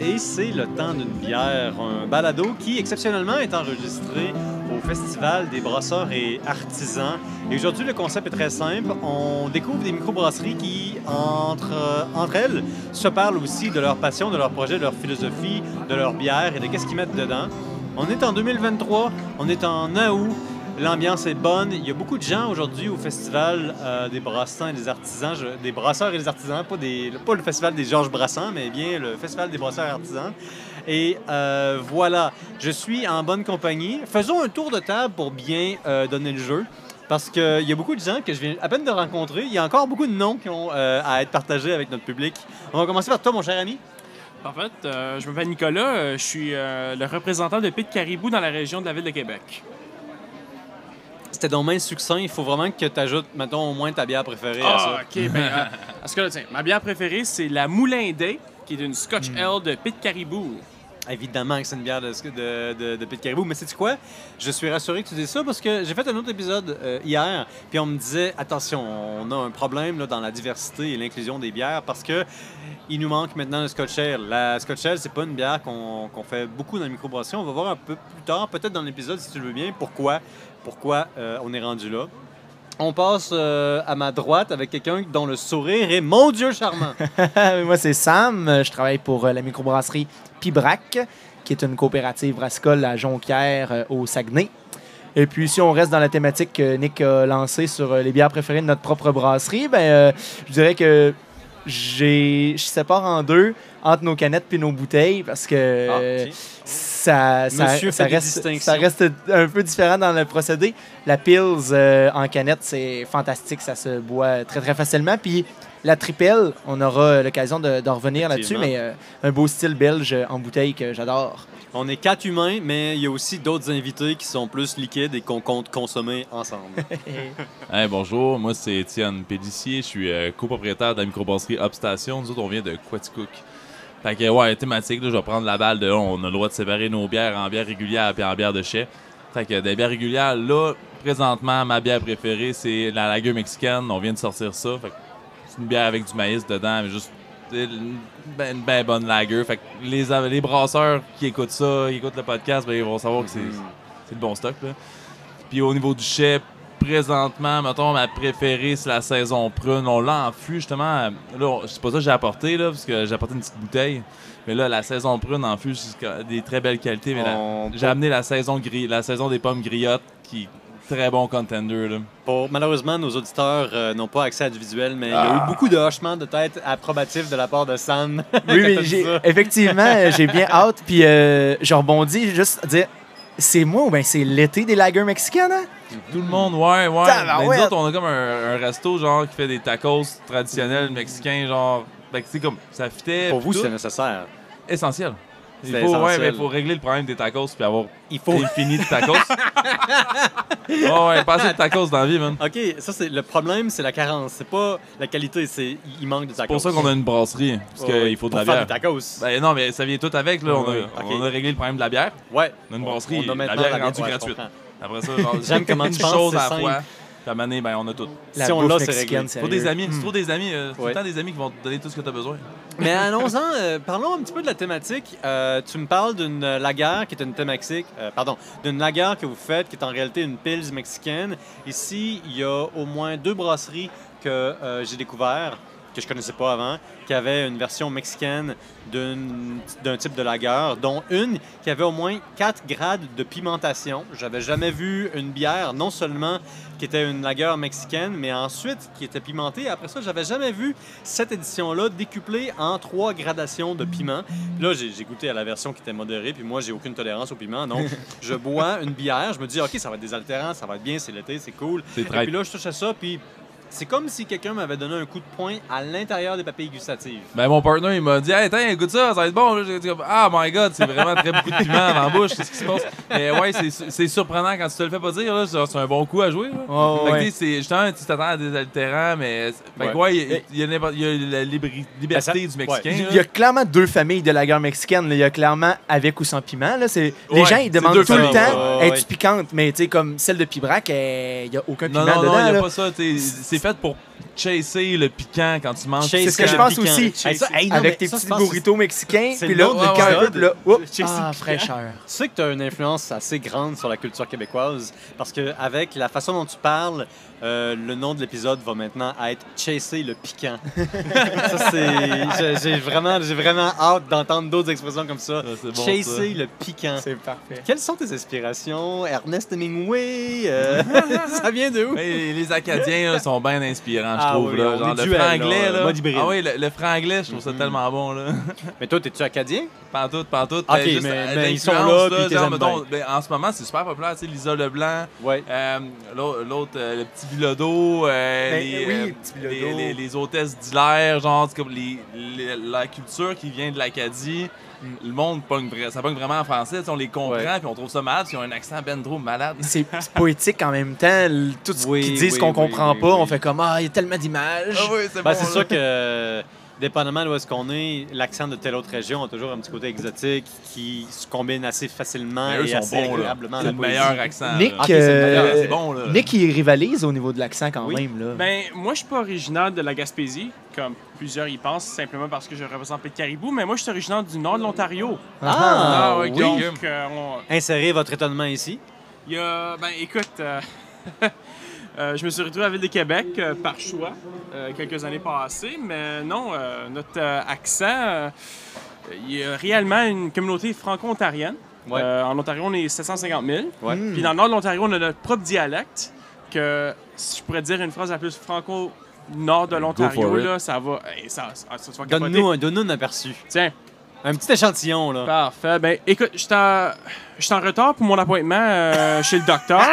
Et c'est le temps d'une bière, un balado qui exceptionnellement est enregistré au Festival des brasseurs et artisans. Et aujourd'hui, le concept est très simple. On découvre des microbrasseries qui, entre, euh, entre elles, se parlent aussi de leur passion, de leur projet, de leur philosophie, de leur bière et de qu'est-ce qu'ils mettent dedans. On est en 2023, on est en août. L'ambiance est bonne. Il y a beaucoup de gens aujourd'hui au festival des brassins et des artisans, des brasseurs et des artisans, pas, le festival des Georges Brassens, mais bien le festival des brasseurs et artisans. Et euh, voilà, je suis en bonne compagnie. Faisons un tour de table pour bien euh, donner le jeu. Parce qu'il y a beaucoup de gens que je viens à peine de rencontrer. Il y a encore beaucoup de noms qui ont euh, à être partagés avec notre public. On va commencer par toi, mon cher ami. En fait, je m'appelle Nicolas, je suis le représentant de Pit Caribou dans la région de la ville de Québec. C'était donc main succinct. Il faut vraiment que tu ajoutes, mettons, au moins ta bière préférée à ça. Ah, ok, ben, euh, parce que là, tiens, ma bière préférée, c'est la Moulin Day, qui est une Scotch Ale de Pit Caribou. Évidemment que c'est une bière de, de, de, de Pit Caribou. Mais sais-tu quoi? Je suis rassuré que tu dis ça parce que j'ai fait un autre épisode euh, hier, puis on me disait attention, on a un problème là, dans la diversité et l'inclusion des bières parce que il nous manque maintenant le Scotch Ale. La Scotch Ale, c'est pas une bière qu'on qu'on fait beaucoup dans la microbrasserie. On va voir un peu plus tard, peut-être dans l'épisode si tu le veux bien, pourquoi, pourquoi euh, on est rendu là. On passe euh, à ma droite avec quelqu'un dont le sourire est mon Dieu charmant. Moi, c'est Sam. Je travaille pour euh, la microbrasserie Pibrac, qui est une coopérative brassicole à Jonquière, au Saguenay. Et puis, si on reste dans la thématique que Nick a lancée sur les bières préférées de notre propre brasserie, ben, je dirais que je sépare en deux entre nos canettes puis nos bouteilles parce que Ah, ça, ça, ça reste, ça reste un peu différent dans le procédé. La Pils euh, en canette, c'est fantastique. Ça se boit très, très facilement. Puis la Tripel, on aura l'occasion de, d'en revenir là-dessus, mais euh, un beau style belge en bouteille que j'adore. On est quatre humains, mais il y a aussi d'autres invités qui sont plus liquides et qu'on compte consommer ensemble. Hey, bonjour, moi c'est Étienne Pédissier, je suis euh, copropriétaire de la microbrasserie Upstation. Nous autres, on vient de Quaticook. Fait que, ouais, thématique, là, je vais prendre la balle de on a le droit de séparer nos bières en bières régulières et en bières de chai. Fait que des bières régulières, là, présentement, ma bière préférée, c'est la lager mexicaine. On vient de sortir ça. Fait que c'est une bière avec du maïs dedans, mais juste une ben, ben bonne lager. Fait que les, les brasseurs qui écoutent ça, qui écoutent le podcast, ben, ils vont savoir que c'est c'est le bon stock. Là. Puis au niveau du chai, présentement, mettons, ma préférée, c'est la saison prune. On l'a en fût, justement. Là, c'est pas ça que j'ai apporté, là, parce que j'ai apporté une petite bouteille. Mais là, la saison prune en fût, c'est des très belles qualités. Mais j'ai amené la saison, gris, la saison des pommes griottes, qui très bon contender. Là. Pour, malheureusement, nos auditeurs euh, n'ont pas accès à du visuel, mais il y a Ah. eu beaucoup de hochements de tête approbatifs de la part de Sam. Oui, mais effectivement, euh, j'ai bien hâte. Puis euh, je rebondis juste à dire c'est moi ou bien c'est l'été des lagers mexicaines? hein? Tout le monde, ouais, ouais. Nous autres, on a comme un, un resto, genre, qui fait des tacos traditionnels mexicains, genre. Fait que, tu sais, comme, ça fitait. Pour vous, tout. c'est nécessaire. essentiel. Il faut, ouais, mais faut régler le problème des tacos puis avoir Il faut. infini de tacos. oh, ouais, pas assez de tacos dans la vie, man. OK, ça, c'est le problème, c'est la carence. C'est pas la qualité, c'est il manque de tacos. C'est pour ça qu'on a une brasserie, parce Ouais, qu'il faut de pour la faire bière. des tacos. Ben non, mais ça vient tout avec, là. on, a, Ouais, on a réglé le problème de la bière. ouais. On a une brasserie, On a la bière est rendue ouais, gratuite. Après ça, J'aime comment tu penses, chose c'est à la simple. fois. Puis à un moment donné, ben, on a tout. La Si on l'a, c'est réglé. Faut des amis, c'est trop des amis. euh, tout Ouais. le temps des amis qui vont te donner tout ce que tu as besoin. Mais allons-en, euh, parlons un petit peu de la thématique. Euh, tu me parles d'une euh, laguerre qui est une thématique, euh, pardon, d'une laguerre que vous faites qui est en réalité une pils mexicaine. Ici, il y a au moins deux brasseries que euh, j'ai découvert que je connaissais pas avant, qui avaient une version mexicaine d'un type de lagueur, dont une qui avait au moins quatre grades de pimentation. J'avais jamais vu une bière, non seulement qui était une lagueur mexicaine, mais ensuite qui était pimentée. Après ça, j'avais jamais vu cette édition-là décuplée en trois gradations de piment. Puis là, j'ai goûté à la version qui était modérée, puis moi, j'ai aucune tolérance au piment. Donc, je bois une bière, je me dis, OK, ça va être désaltérant, ça va être bien, c'est l'été, c'est cool. C'est Et puis là, je touche à ça, puis c'est comme si quelqu'un m'avait donné un coup de poing à l'intérieur des papilles gustatives. Ben, mon partner, il m'a dit, hey, tiens, goûte ça, ça va être bon. Là, J'ai dit, comme, ah, my god, c'est vraiment très beaucoup de piment dans la bouche, qu'est-ce qui se passe? Mais ouais, c'est- c'est surprenant quand tu te le fais pas dire, là, c'est c'est un bon coup à jouer. Là. Oh, Fait ouais. c'est justement, tu t'attends à des altérants, mais. Fait que, ouais, il y a- il y, il y a la libri- liberté ça- du Mexicain. Il là. y a clairement deux familles de lager mexicaine. là. Il y a clairement avec ou sans piment. Là. C'est... Les Ouais, gens, ils c'est demandent tout le temps Ouais, être ouais. piquante. Mais tu sais, comme celle de Pibrac, il n'y a aucun Non, piment non, dedans. non, il n'y là. a pas ça. C'est fait pour chasser le piquant quand tu manges. C'est ce que je pense piquant. aussi. Hey, ça, hey, non, Avec tes ça, petits burritos mexicains, c'est puis là, le de cœur un peu, là, oups, Chasser ah, fraîcheur. Tu sais que tu as une influence assez grande sur la culture québécoise parce que avec la façon dont tu parles, euh, le nom de l'épisode va maintenant être Chasser le piquant. ça, c'est. j'ai- vraiment, vraiment hâte d'entendre d'autres expressions comme ça. Ah, bon, Chasser le piquant. C'est parfait. Quelles sont tes inspirations? Ernest Hemingway? euh, ça vient de où? Mais les Acadiens là, sont bien inspirants, je Ah trouve. oui, là. Genre, le franglais, là. Ah oui, le, le franglais, je trouve ça Mhm. tellement bon. Là. Mais toi, t'es-tu acadien? Pantoute, pantoute. Ok, Ben, juste, mais- euh, mais ils sont là, puis genre, mettons, ben, en ce moment, c'est super populaire, tu sais, Lisa Leblanc, Ouais. euh, l'autre, le petit Bilodeau, euh, Ben, les, oui, euh, petit les, Bilodeau. les- les hôtesses d'Hilaire, genre, comme les, les- la culture qui vient de l'Acadie. Le monde pogne, ça pogne vraiment en français, on les comprend, puis on trouve ça malade, puis ils ont un accent ben trop malade. C'est poétique en même temps. Tout ce Oui, qu'ils disent oui, qu'on oui, comprend oui, pas, oui. on fait comme Ah, il y a tellement d'images. Ah oui, c'est Ben, bon, sûr que, dépendamment de où est-ce qu'on est, l'accent de telle autre région a toujours un petit côté exotique qui se combine assez facilement et sont assez bons, là. agréablement à C'est le meilleur accent. Nick, là. Euh, c'est bon, là. Nick, il rivalise au niveau de l'accent quand Oui. même. Là. Ben, moi, je suis pas originaire de la Gaspésie, comme plusieurs y pensent, simplement parce que je représente Petit Caribou, mais moi, je suis originaire du nord de l'Ontario. Ah, oui. oui. Donc, euh, on- Insérez votre étonnement ici. il y a. Ben, écoute, euh, euh, je me suis retrouvé à la Ville de Québec euh, par choix euh, quelques années passées, mais non, notre accent, il y a réellement une communauté franco-ontarienne. Ouais. En Ontario, on est 750 000. Ouais. Hmm. Puis dans le nord de l'Ontario, on a notre propre dialecte, que si je pourrais dire une phrase la plus franco-nord de Go l'Ontario, là, ça va. hey, ça, ça, ça. Donne-nous un, donne-nous un aperçu. Tiens, Un petit échantillon, là. parfait. Ben, écoute, je suis en, retard pour mon appointement euh, chez le docteur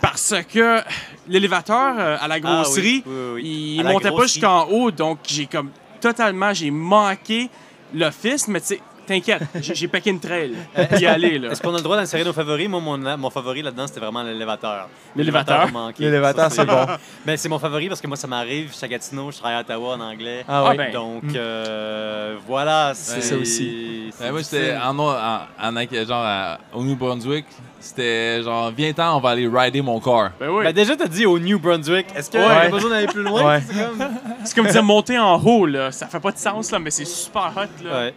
parce que l'élévateur euh, à la Ah oui, grosserie, oui, oui, oui. il À montait pas jusqu'en haut, donc j'ai comme totalement, j'ai manqué l'office, mais tu sais, t'inquiète, j'ai paqué une trail y aller, là. Est-ce qu'on a le droit d'insérer nos favoris? Moi, mon, mon favori là-dedans, c'était vraiment l'élévateur. L'élévateur? L'élévateur, c'est bon. Ben, c'est mon favori parce que moi, ça m'arrive. Je suis à Gatineau, je travaille à Ottawa en anglais. Ah Ah oui. ben. Donc, Mm. euh, voilà. C'est ça aussi. Ben, moi, j'étais en, en, en, en- genre à- au New Brunswick. C'était genre, viens-t'en, on va aller rider mon car. Ben oui. Ben, déjà, t'as dit au New Brunswick. Est-ce qu'il y Ouais. a besoin d'aller plus loin? Ouais. C'est comme... Comme dire monter en haut, là. Ça fait pas de sens, là, mais c'est super hot, là. Ouais.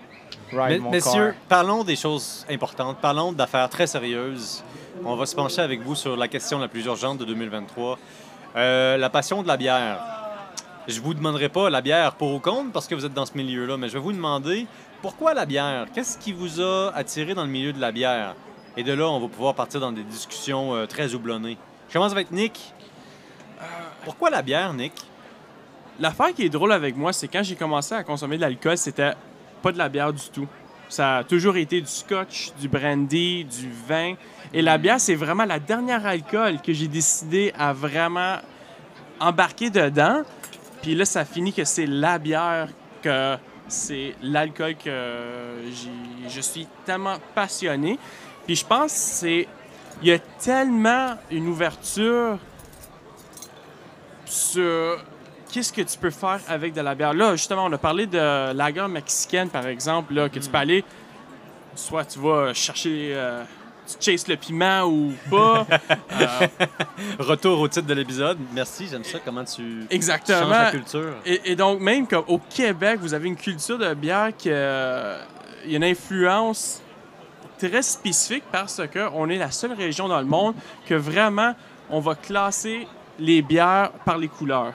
Ride mon messieurs, car. parlons des choses importantes. Parlons d'affaires très sérieuses. On va se pencher avec vous sur la question la plus urgente de 2023. Euh, la passion de la bière. Je vous demanderai pas la bière pour ou contre parce que vous êtes dans ce milieu-là, mais je vais vous demander pourquoi la bière? Qu'est-ce qui vous a attiré dans le milieu de la bière? Et de là, on va pouvoir partir dans des discussions euh, très houblonnées. Je commence avec Nick. Pourquoi la bière, Nick? L'affaire qui est drôle avec moi, c'est quand j'ai commencé à consommer de l'alcool, c'était pas de la bière du tout. Ça a toujours été du scotch, du brandy, du vin. Et la bière, c'est vraiment la dernière alcool que j'ai décidé à vraiment embarquer dedans. Puis là, ça finit que c'est la bière que c'est l'alcool que je suis tellement passionné. Puis je pense c'est il y a tellement une ouverture sur qu'est-ce que tu peux faire avec de la bière? Là, justement, on a parlé de lager mexicaine, par exemple, là, que tu peux aller, soit tu vas chercher, euh, tu chases le piment ou pas. Euh, Retour au titre de l'épisode. Merci, j'aime ça. Comment tu changes exactement. la culture? Et, et donc, même comme au Québec, vous avez une culture de bière qui euh, y a une influence très spécifique parce qu'on est la seule région dans le monde que vraiment on va classer les bières par les couleurs.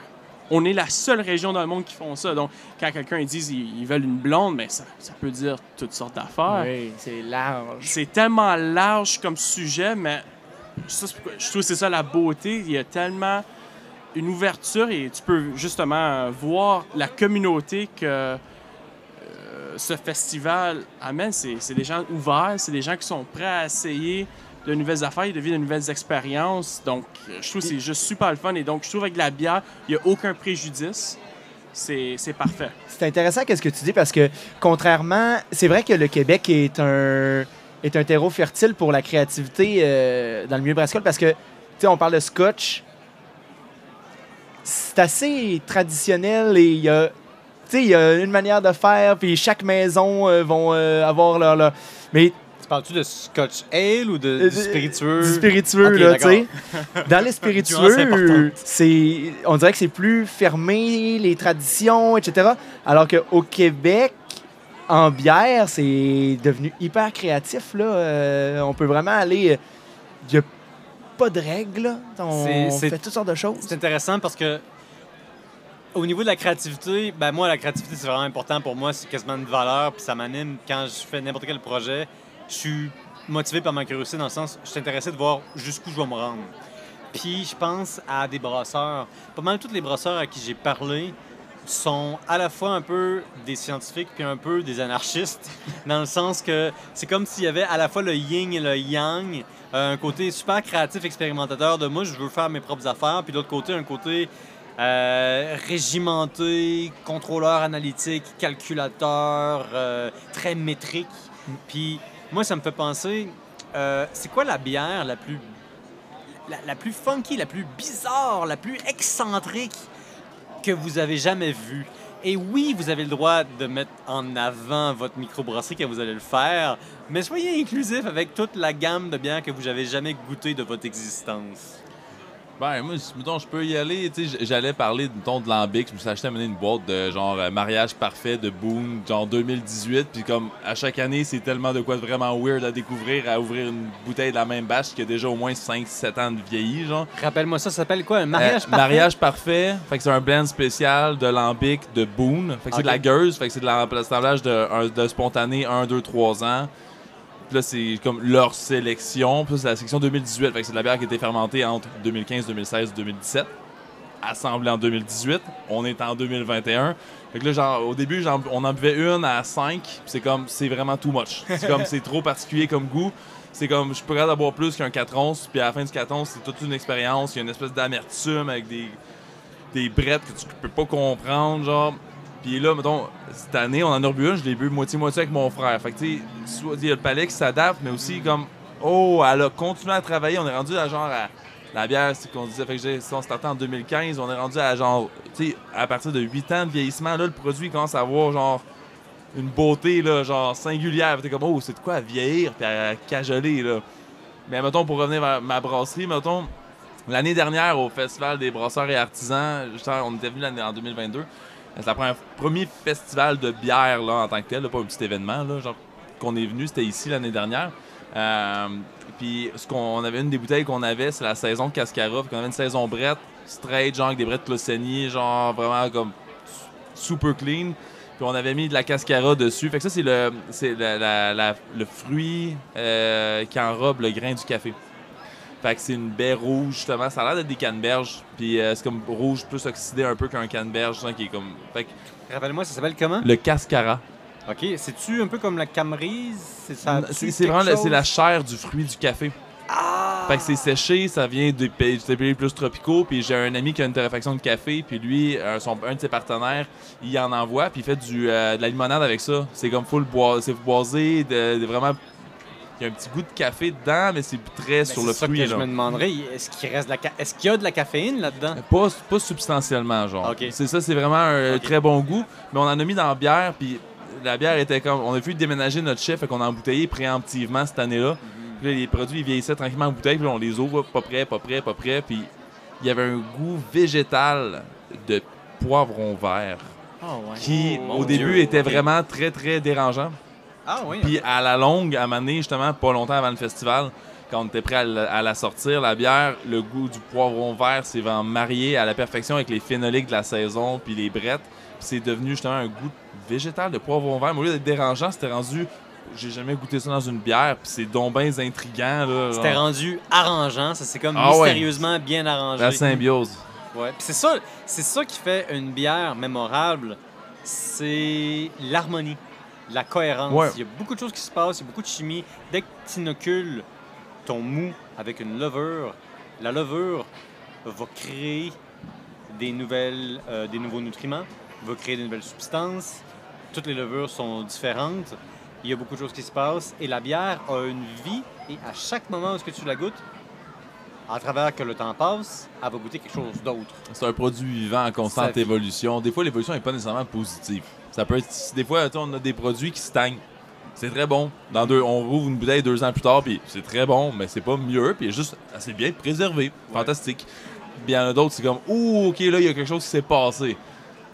On est la seule région dans le monde qui font ça. Donc, quand quelqu'un dit ils, ils veulent une blonde, mais ça, ça peut dire toutes sortes d'affaires. Oui, c'est large. C'est tellement large comme sujet, mais ça, je trouve que c'est ça la beauté. Il y a tellement une ouverture et tu peux justement voir la communauté que euh, ce festival amène. C'est c'est des gens ouverts, c'est des gens qui sont prêts à essayer de nouvelles affaires, de nouvelles expériences. Donc, je trouve que c'est juste super le fun. Et donc, je trouve avec la bière, il n'y a aucun préjudice. C'est parfait. C'est intéressant qu'est-ce que tu dis parce que contrairement, c'est vrai que le Québec est un terreau fertile pour la créativité euh, dans le milieu brassicole parce que tu sais on parle de scotch, c'est assez traditionnel et il y a tu sais il y a une manière de faire puis chaque maison euh, vont euh, avoir leur, leur- mais Tu parles-tu de Scotch Ale ou de, du spiritueux? Du spiritueux, là, tu sais. Dans les spiritueux, c'est, on dirait que c'est plus fermé, les traditions, etc. Alors qu'au Québec, en bière, c'est devenu hyper créatif, là. Euh, on peut vraiment aller... Il n'y a pas de règles, là. On fait toutes sortes de choses. C'est intéressant parce que au niveau de la créativité, ben moi, la créativité, c'est vraiment important pour moi. C'est quasiment une valeur, puis ça m'anime quand je fais n'importe quel projet. Je suis motivé par ma curiosité dans le sens, je suis intéressé de voir jusqu'où je vais me rendre. Puis je pense à des brasseurs. Pas mal tous les brasseurs à qui j'ai parlé sont à la fois un peu des scientifiques puis un peu des anarchistes, dans le sens que c'est comme s'il y avait à la fois le yin et le yang, euh, un côté super créatif, expérimentateur de moi, je veux faire mes propres affaires, puis de l'autre côté, un côté euh, régimenté, contrôleur analytique, calculateur, euh, très métrique. Puis moi, ça me fait penser, euh, c'est quoi la bière la plus, la, plus funky, la plus bizarre, la plus excentrique que vous avez jamais vue? Et oui, vous avez le droit de mettre en avant votre microbrasserie quand vous allez le faire, mais soyez inclusif avec toute la gamme de bières que vous n'avez jamais goûté de votre existence. Ben, moi, si, mettons, je peux y aller. J'allais parler, mettons, de Lambic. Je me suis acheté à mener une boîte de genre euh, mariage parfait de Boone, genre 2018. Puis comme à chaque année, c'est tellement de quoi de vraiment weird à découvrir, à ouvrir une bouteille de la même batch qui a déjà au moins 5-7 ans de vieilli, genre. Rappelle-moi ça, ça s'appelle quoi? Un mariage Euh, parfait? Mariage parfait. Fait que c'est un blend spécial de lambic de Boone. Fait que c'est de la gueuse. Fait que c'est de l'assemblage de spontané 1, 2, 3 ans. Là, c'est comme leur sélection. Puis c'est la section 2018. Fait que c'est de la bière qui a été fermentée entre 2015, 2016 2017. Assemblée en 2018. On est en 2021. Fait que là, genre, au début, on en buvait une à 5. Puis c'est comme, c'est vraiment too much. C'est comme, c'est trop particulier comme goût. C'est comme, je suis pas capable d'avoir plus qu'un 4 onces. Puis à la fin du 4 onces, c'est toute une expérience. Il y a une espèce d'amertume avec des, des brettes que tu peux pas comprendre, genre. Puis là, mettons, cette année, on en a rebu je l'ai bu moitié-moitié avec mon frère. Fait que, tu sais, il y a le palais qui s'adapte, mais aussi comme, oh, elle a continué à travailler. On est rendu à genre à. La bière, c'est qu'on disait, fait que si on startait en 2015, on est rendu à genre, tu sais, à partir de 8 ans de vieillissement, là, le produit commence à avoir genre une beauté, là, genre singulière. T'es comme, oh, c'est de quoi à vieillir, puis à cajoler, là. Mais mettons, pour revenir vers ma brasserie, mettons, l'année dernière au Festival des brasseurs et artisans, on était venu en 2022. C'est le premier festival de bière là, en tant que tel, pas un petit événement, là, genre qu'on est venu, c'était ici l'année dernière. Euh, puis ce qu'on on avait une des bouteilles qu'on avait, c'est la saison Cascara. Puis qu'on avait une saison brette, straight, genre avec des brettes Closeni, genre vraiment comme super clean. Puis on avait mis de la cascara dessus. Fait que ça, c'est le, c'est le fruit euh, qui enrobe le grain du café. Fait que c'est une baie rouge, justement. Ça a l'air d'être des canneberges. Puis euh, c'est comme rouge plus oxydé un peu qu'un canneberge, hein, qui est comme. Fait que Rappelle-moi, ça s'appelle comment? le cascara. OK. C'est-tu un peu comme la camerise? C'est ça? C'est c'est vraiment la- la chair du fruit du café. Ah! Fait que c'est séché, ça vient des pays, des pays plus tropicaux. Puis j'ai un ami qui a une torréfaction de café, puis lui, euh, son, un de ses partenaires, il en envoie, puis il fait du, euh, de la limonade avec ça. C'est comme full bois, c'est boisé, de, de vraiment. Il y a un petit goût de café dedans, mais c'est très Ben, sur c'est le ça fruit. que je me demanderais. Est-ce qu'il reste la Est-ce qu'il y a de la caféine là-dedans? Pas, pas substantiellement, genre. C'est ça, c'est vraiment un Ok. très bon goût. Mais on en a mis dans la bière, puis la bière était comme. On a vu déménager notre chef, fait qu'on a embouteillé préemptivement cette année-là. Puis là, les produits ils vieillissaient tranquillement en bouteille, puis là, on les ouvre, pas prêt, pas prêt, pas prêt. Puis il y avait un goût végétal de poivron vert Oh, ouais. qui, Oh, au début, Dieu. était vraiment très, très dérangeant. Ah oui. Puis à la longue, à donné, justement, pas longtemps avant le festival, quand on était prêt à, la- à la sortir, la bière, le goût du poivron vert s'est vraiment marié à la perfection avec les phénoliques de la saison, puis les brettes. Puis c'est devenu justement un goût végétal de poivron vert. Mais au lieu d'être dérangeant, c'était rendu. J'ai jamais goûté ça dans une bière, puis c'est donc bien intriguant. Là, C'était rendu arrangeant. Ça s'est comme Ah ouais. mystérieusement bien arrangé. La symbiose. Ouais. C'est ça, c'est ça qui fait une bière mémorable. C'est l'harmonie, la cohérence. Ouais. Il y a beaucoup de choses qui se passent, il y a beaucoup de chimie. Dès que tu inocules ton mou avec une levure, la levure va créer des, nouvelles, euh, des nouveaux nutriments, va créer des nouvelles substances. Toutes les levures sont différentes. Il y a beaucoup de choses qui se passent. Et la bière a une vie. Et à chaque moment où tu la goûtes, à travers que le temps passe, elle va goûter quelque chose d'autre. C'est un produit vivant en constante évolution. Des fois, l'évolution n'est pas nécessairement positive. Ça peut être. Des fois, on a des produits qui stagnent. C'est très bon. Dans deux, on rouvre une bouteille deux ans plus tard, puis c'est très bon, mais c'est pas mieux, puis juste assez bien préservé. Fantastique. Puis il y en a d'autres, c'est comme, ouh, ok, là, il y a quelque chose qui s'est passé.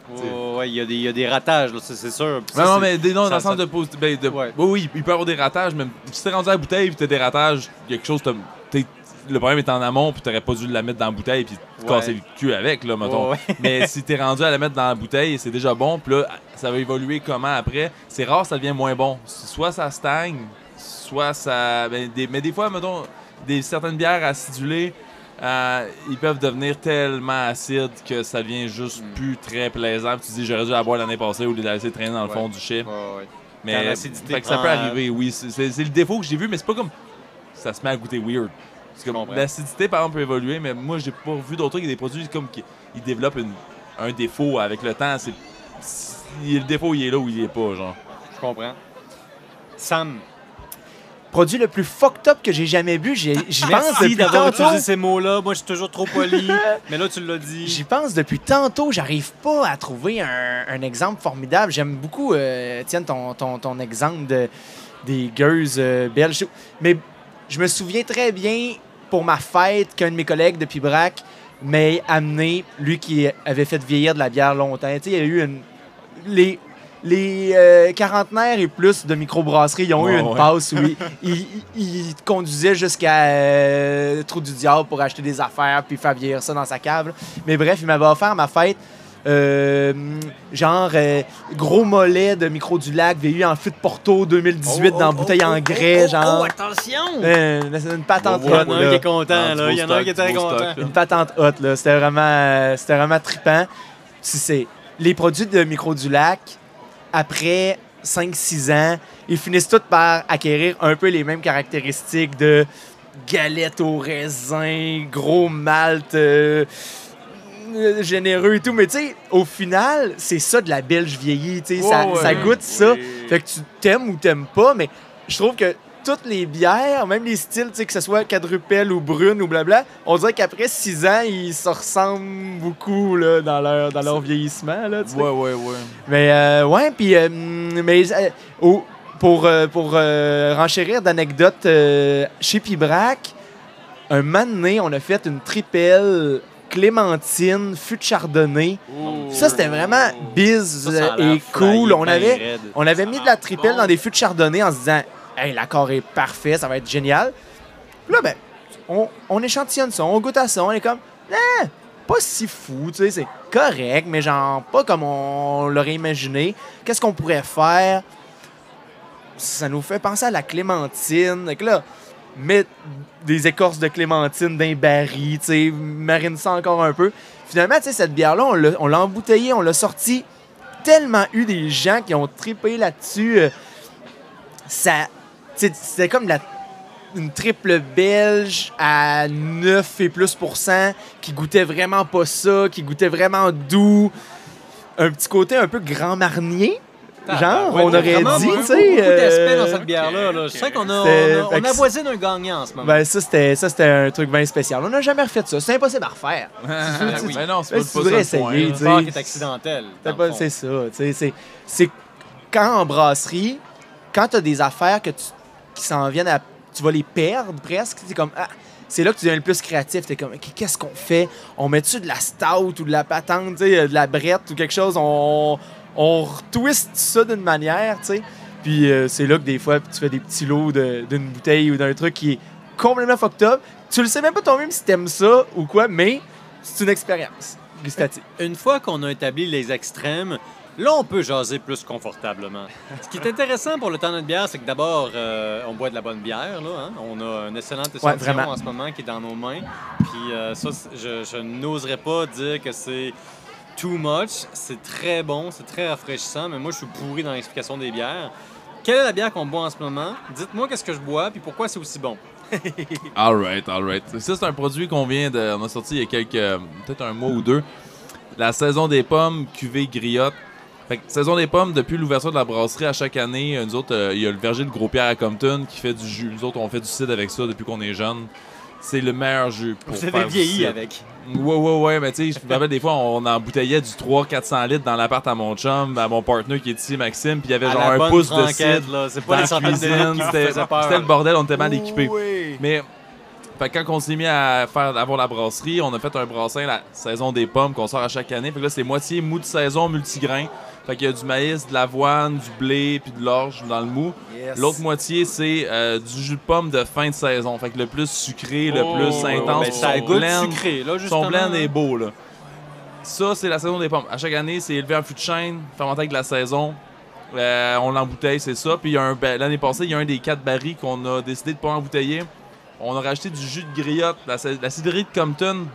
Ouais, ouais, il y, a des- il y a des ratages, là, c'est sûr. Non, non, mais des, non, ça- dans le sens ça- de, ben, de- Ouais. Oui, oui, il peut y avoir des ratages, mais si t'es rendu à la bouteille puis t'as des ratages, quelque chose, t'es- le problème est en amont, puis t'aurais pas dû la mettre dans la bouteille puis te Ouais. casser le cul avec, là, mettons. Ouais, ouais. mais si t'es rendu à la mettre dans la bouteille, c'est déjà bon, puis là, ça va évoluer comment après? C'est rare, ça devient moins bon. Soit ça stagne, soit ça. ben, des- mais des fois, mettons, des, certaines bières acidulées, euh, ils peuvent devenir tellement acides que ça devient juste Mm. plus très plaisant. Puis tu te dis, j'aurais dû la boire l'année passée au lieu de la laisser traîner dans le fond du. Quand Mais fait que ça peut arriver, oui. C'est le défaut que j'ai vu, mais c'est pas comme. Ça se met à goûter weird. L'acidité, par exemple, peut évoluer, mais moi, j'ai pas vu d'autres trucs. Il y a des produits comme qui ils développent une- un défaut avec le temps. C'est Le défaut, il est là ou il est pas, genre. Je comprends. Sam, Produit le plus fucked up que j'ai jamais bu, j'ai- j'y pense merci depuis d'avoir tantôt. utilisé ces mots-là. Moi, je suis toujours trop poli, mais là, tu l'as dit. J'y pense depuis tantôt, j'arrive pas à trouver un, un exemple formidable. J'aime beaucoup, euh, tiens, ton, ton, ton exemple de, des gueuses euh, belges. Mais je me souviens très bien, pour ma fête, qu'un de mes collègues de Pibrac m'ait amené, lui qui avait fait vieillir de la bière longtemps. Tu sais, il y a eu une... Les, les euh, quarantenaires et plus de microbrasseries, ils ont eu une ouais. passe où ils, ils- ils te conduisaient jusqu'à euh, Trou du Diable pour acheter des affaires puis faire vieillir ça dans sa cave. là. Mais bref, il m'avait offert à ma fête euh, genre euh, gros mollet de micro du lac VU en fût de Porto 2018 Oh, dans oh, bouteille oh, en oh, grès, oh, genre. Oh, attention! Euh, c'est une patente Il y en a un qui est content, là. Il y en a un qui est très content. stock. Une patente hot, là. C'était vraiment, euh, c'était vraiment trippant. Si c'est les produits de micro du lac, après 5-6 ans, ils finissent tous par acquérir un peu les mêmes caractéristiques de galette au raisin, gros malt, euh, euh, généreux et tout. Mais tu sais, au final, c'est ça de la belge vieillie. tu sais, ça, Ouais, ça goûte ça. Fait que tu t'aimes ou t'aimes pas, mais je trouve que toutes les bières, même les styles, tu sais, que ce soit quadrupelle ou brune ou blabla, on dirait qu'après 6 ans, ils se ressemblent beaucoup là, dans, leur, dans leur vieillissement. Là, tu sais. Ouais, ouais, ouais. Mais euh, ouais, puis euh, mais euh, pour, euh, pour euh, renchérir d'anecdotes, euh, chez Pibrac, un moment donné, on a fait une tripelle clémentine, fût de chardonnay. Ça, c'était vraiment biz Ça, ça et cool. On ben avait, on avait mis de la tripelle dans des fûts de chardonnay en se disant Hey, l'accord est parfait, ça va être génial. Puis là, ben, on, on échantillonne ça, on goûte à ça, on est comme Eh, pas si fou, tu sais, c'est correct, mais genre pas comme on l'aurait imaginé. Qu'est-ce qu'on pourrait faire? Ça nous fait penser à la clémentine. Donc là, mettre des écorces de clémentine d'un baril, tu sais, marine ça encore un peu. Finalement, tu sais, cette bière-là, on l'a- embouteillée, on l'a sortie. Tellement eu des gens qui ont trippé là-dessus. euh, ça, c'était comme la, une triple belge à 9 et plus pour cent qui goûtait vraiment pas ça, qui goûtait vraiment doux. Un petit côté un peu grand marnier. Genre, Ouais, on aurait vraiment dit, tu sais. beaucoup d'aspects dans euh, cette bière-là. là. Je sais qu'on a, on a- on avoisine un gagnant en ce moment. Ben, ça, c'était, ça, c'était un truc bien spécial. On n'a jamais refait ça. C'est impossible à refaire. oui. Mais non, c'est Ben, pas, tu pas devrais ça le point, essayer, là. tu Le sport sais. qui est accidentel. C'est dans pas- c'est ça. C'est, c'est quand en brasserie, quand tu as des affaires que tu, qui s'en viennent à. Tu vas les perdre presque. C'est comme. ah, c'est là que tu deviens le plus créatif. T'es comme, qu'est-ce qu'on fait? On met-tu de la stout ou de la patente, euh, de la brette ou quelque chose? On, on retwiste ça d'une manière, tu sais. Puis euh, c'est là que des fois, tu fais des petits lots d'une bouteille ou d'un truc qui est complètement fucked up. Tu le sais même pas toi-même si t'aimes ça ou quoi, mais c'est une expérience gustative. Une fois qu'on a établi les extrêmes, là, on peut jaser plus confortablement. Ce qui est intéressant pour le temps de notre bière, c'est que d'abord, euh, on boit de la bonne bière. Là, hein. On a un excellent échantillon en ce moment qui est dans nos mains. Puis euh, ça, je n'oserais pas dire que c'est too much. C'est très bon, c'est très rafraîchissant, mais moi, je suis pourri dans l'explication des bières. Quelle est la bière qu'on boit en ce moment? Dites-moi qu'est-ce que je bois, puis pourquoi c'est aussi bon. Alright, alright. Ça, c'est un produit qu'on vient de. On a sorti il y a quelques. peut-être un mois ou deux. La saison des pommes, cuvée griotte. Fait que, saison des pommes, depuis l'ouverture de la brasserie à chaque année, nous autres, euh, il y a le verger de Gros-Pierre à Compton qui fait du jus. Nous autres, on fait du cidre avec ça depuis qu'on est jeunes. C'est le meilleur jus pour Vous avez vieilli avec. Ouais, ouais, ouais, mais tu sais, je me rappelle des fois, on embouteillait du 300-400 litres dans l'appart à mon chum, à mon partner qui est ici, Maxime, puis il y avait À genre un pouce de cidre là. C'est dans pas les la cuisine. c'était le bordel, on était mal équipés. Oui. Mais fait que quand on s'est mis à faire avoir la brasserie, on a fait un brassin la saison des pommes qu'on sort à chaque année. Fait que là c'est moitié mou de saison multigrain. Fait qu'il y a du maïs, de l'avoine, du blé puis de l'orge dans le mou. Yes. L'autre moitié c'est euh, du jus de pomme de fin de saison. Fait que le plus sucré, le Oh, plus ouais, intense. Ben, puis ça son blend- sucré, là, justement. son blend est beau là. Ça c'est la saison des pommes. À chaque année c'est élevé en fût de chêne, fermenté avec de la saison. Euh, on l'embouteille, c'est ça. Puis il y a un ba- l'année passée, il y a un des quatre barils qu'on a décidé de pas embouteiller. On a rajouté du jus de griotte, la, la cidrerie de Compton.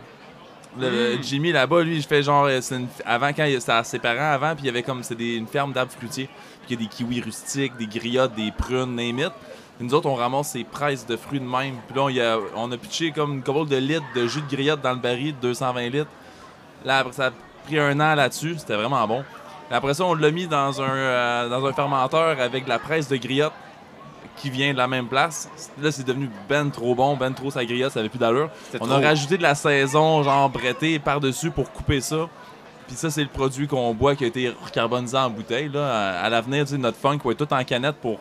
Le, le Jimmy là-bas, lui, je fais genre. euh, une- avant, quand il- c'était à ses parents avant, puis il y avait comme. C'est des- une ferme d'arbres fruitiers. Puis il y a des kiwis rustiques, des griottes, des prunes, name it. Puis nous autres, on ramasse ces presses de fruits de même. Puis là, on, y a, on a pitché comme une couple de litres de jus de griotte dans le baril de 220 litres. Là, après, ça a pris un an là-dessus. C'était vraiment bon. Après ça, on l'a mis dans un, euh, dans un fermenteur avec de la presse de griotte qui vient de la même place. Là, c'est devenu ben trop bon, ben trop sa griotte, ça avait plus d'allure. On trop. a rajouté de la saison, genre brettée par-dessus pour couper ça. Puis ça, c'est le produit qu'on boit qui a été recarbonisé en bouteille. Là. À, à l'avenir, notre funk va être tout en canette pour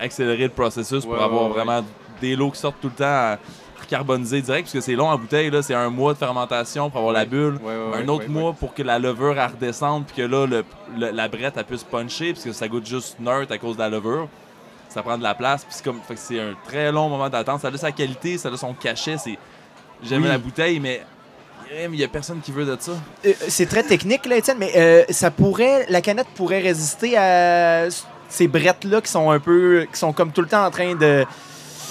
accélérer le processus, pour Ouais, avoir ouais, ouais. vraiment des lots qui sortent tout le temps recarbonisés direct, parce que c'est long en bouteille. là. C'est un mois de fermentation pour avoir la bulle. Un autre mois pour que la levure redescende, puis que là, le, le- la brette elle puisse puncher, parce que ça goûte juste neutre à cause de la levure. Ça prend de la place, puis c'est comme, fait que c'est un très long moment d'attente. Ça a sa qualité, ça a son cachet. C'est, j'aime Oui. la bouteille, mais il y a personne qui veut de ça. Euh, c'est très technique, là, Étienne, mais euh, ça pourrait, la canette pourrait résister à ces brettes-là qui sont un peu, qui sont comme tout le temps en train de.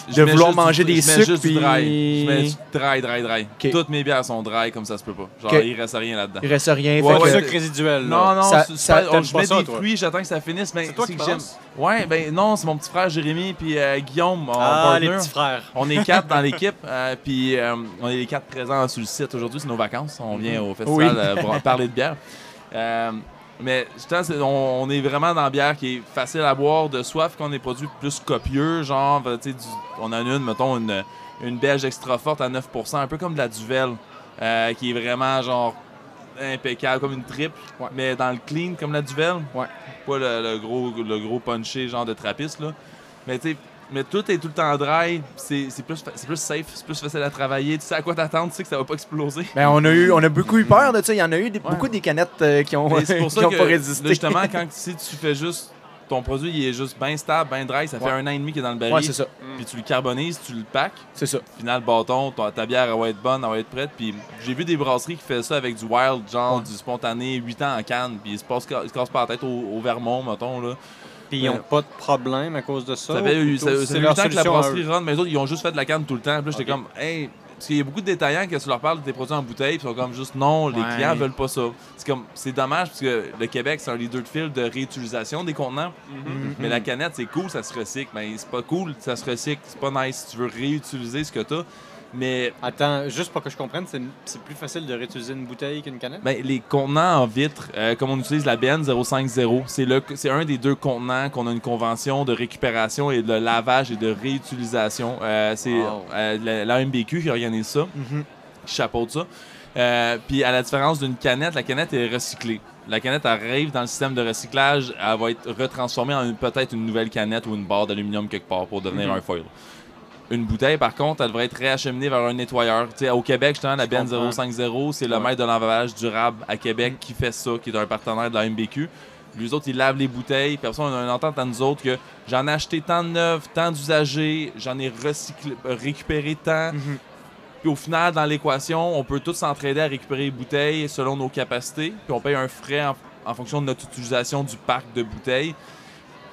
Je De vouloir manger des je mets sucres, juste du puis- dry. Je mets du dry, dry, dry. Toutes mes bières sont dry, comme ça se peut pas. Genre, Ok. il reste rien là-dedans. Il reste rien. Ouais, fait que- de sucre résiduel. là. Non, non, Ça- ça- pas- t'aimes je mets ça, des toi? fruits, j'attends que ça finisse, mais C'est toi qui que j'aime. Ouais, ben non, c'est mon petit frère Jérémy puis euh, Guillaume, mon Ah, les petits frères. On est quatre dans l'équipe, euh, puis euh, on est les quatre présents sur le site aujourd'hui. C'est nos vacances. On vient au festival Oui. euh, pour parler de bière. Mais justement, c'est- on, on est vraiment dans la bière qui est facile à boire, de soif, qu'on est produit plus copieux. Genre, tu sais, du- on a une, mettons, une, une belge extra forte à 9%, un peu comme de la Duvel, euh, qui est vraiment genre impeccable, comme une triple, Ouais. mais dans le clean, comme la Duvel. Ouais. Pas le, le gros, le gros punché, genre de trappiste, là. Mais tu sais, mais tout est tout le temps dry, c'est c'est plus, plus safe, c'est plus facile à travailler. Tu sais à quoi t'attendre, tu sais que ça va pas exploser. Ben, on, a eu, on a beaucoup eu peur de ça. Il y en a eu des- beaucoup des canettes euh, qui ont, c'est pour qui ça ont que, pas là, résisté. justement, quand si tu fais juste ton produit, il est juste bien stable, bien dry, ça fait un an et demi qu'il est dans le baril. Ouais, c'est ça. Puis tu le carbonises, tu le packs. C'est ça. Final bâton, ta, ta bière elle va être bonne, elle va être prête. Puis j'ai vu des brasseries qui font ça avec du wild, genre du spontané, 8 ans en canne. Puis ils se, passent- ils se cassent pas la tête au, au Vermont, mettons. Là. Puis ils n'ont Ouais. pas de problème à cause de ça. Ça fait, ou ça, plutôt ça c'est 8 ans que la brasserie eux? run, mais les autres, ils ont juste fait de la canne tout le temps. Puis là, j'étais comme, hey, parce qu'il y a beaucoup de détaillants que tu leur parles de tes produits en bouteille, puis ils sont comme juste non, les Ouais. clients veulent pas ça. C'est comme, c'est dommage parce que le Québec, c'est un leader de fil de réutilisation des contenants. Mhm. Mais la canette, c'est cool, ça se recycle. Mais c'est pas cool, ça se recycle. C'est pas nice. Tu veux réutiliser ce que t'as. Mais Attends, juste pour que je comprenne, c'est c'est plus facile de réutiliser une bouteille qu'une canette? ben, les contenants en vitre, euh, comme on utilise la BN 050, c'est le- c'est un des deux contenants qu'on a une convention de récupération et de lavage et de réutilisation. Euh, c'est Wow. euh, la- l'AMBQ qui organise ça, Mhm. qui chapeaute ça. Euh, Puis à la différence d'une canette, la canette est recyclée. La canette arrive dans le système de recyclage, elle va être retransformée en une- peut-être une nouvelle canette ou une barre d'aluminium quelque part pour devenir Mhm. un foil. Une bouteille, par contre, elle devrait être réacheminée vers un nettoyeur. Au Québec, justement, la comprends. 050, c'est le Ouais. maître de l'enlavage durable à Québec qui fait ça, qui est un partenaire de la MBQ. Les autres, ils lavent les bouteilles. Puis après on a une entente à nous autres que j'en ai acheté tant de neufs, tant d'usagers, j'en ai recyclé, récupéré tant. Mhm. Puis au final, dans l'équation, on peut tous s'entraider à récupérer les bouteilles selon nos capacités. Puis on paye un frais en, en fonction de notre utilisation du parc de bouteilles.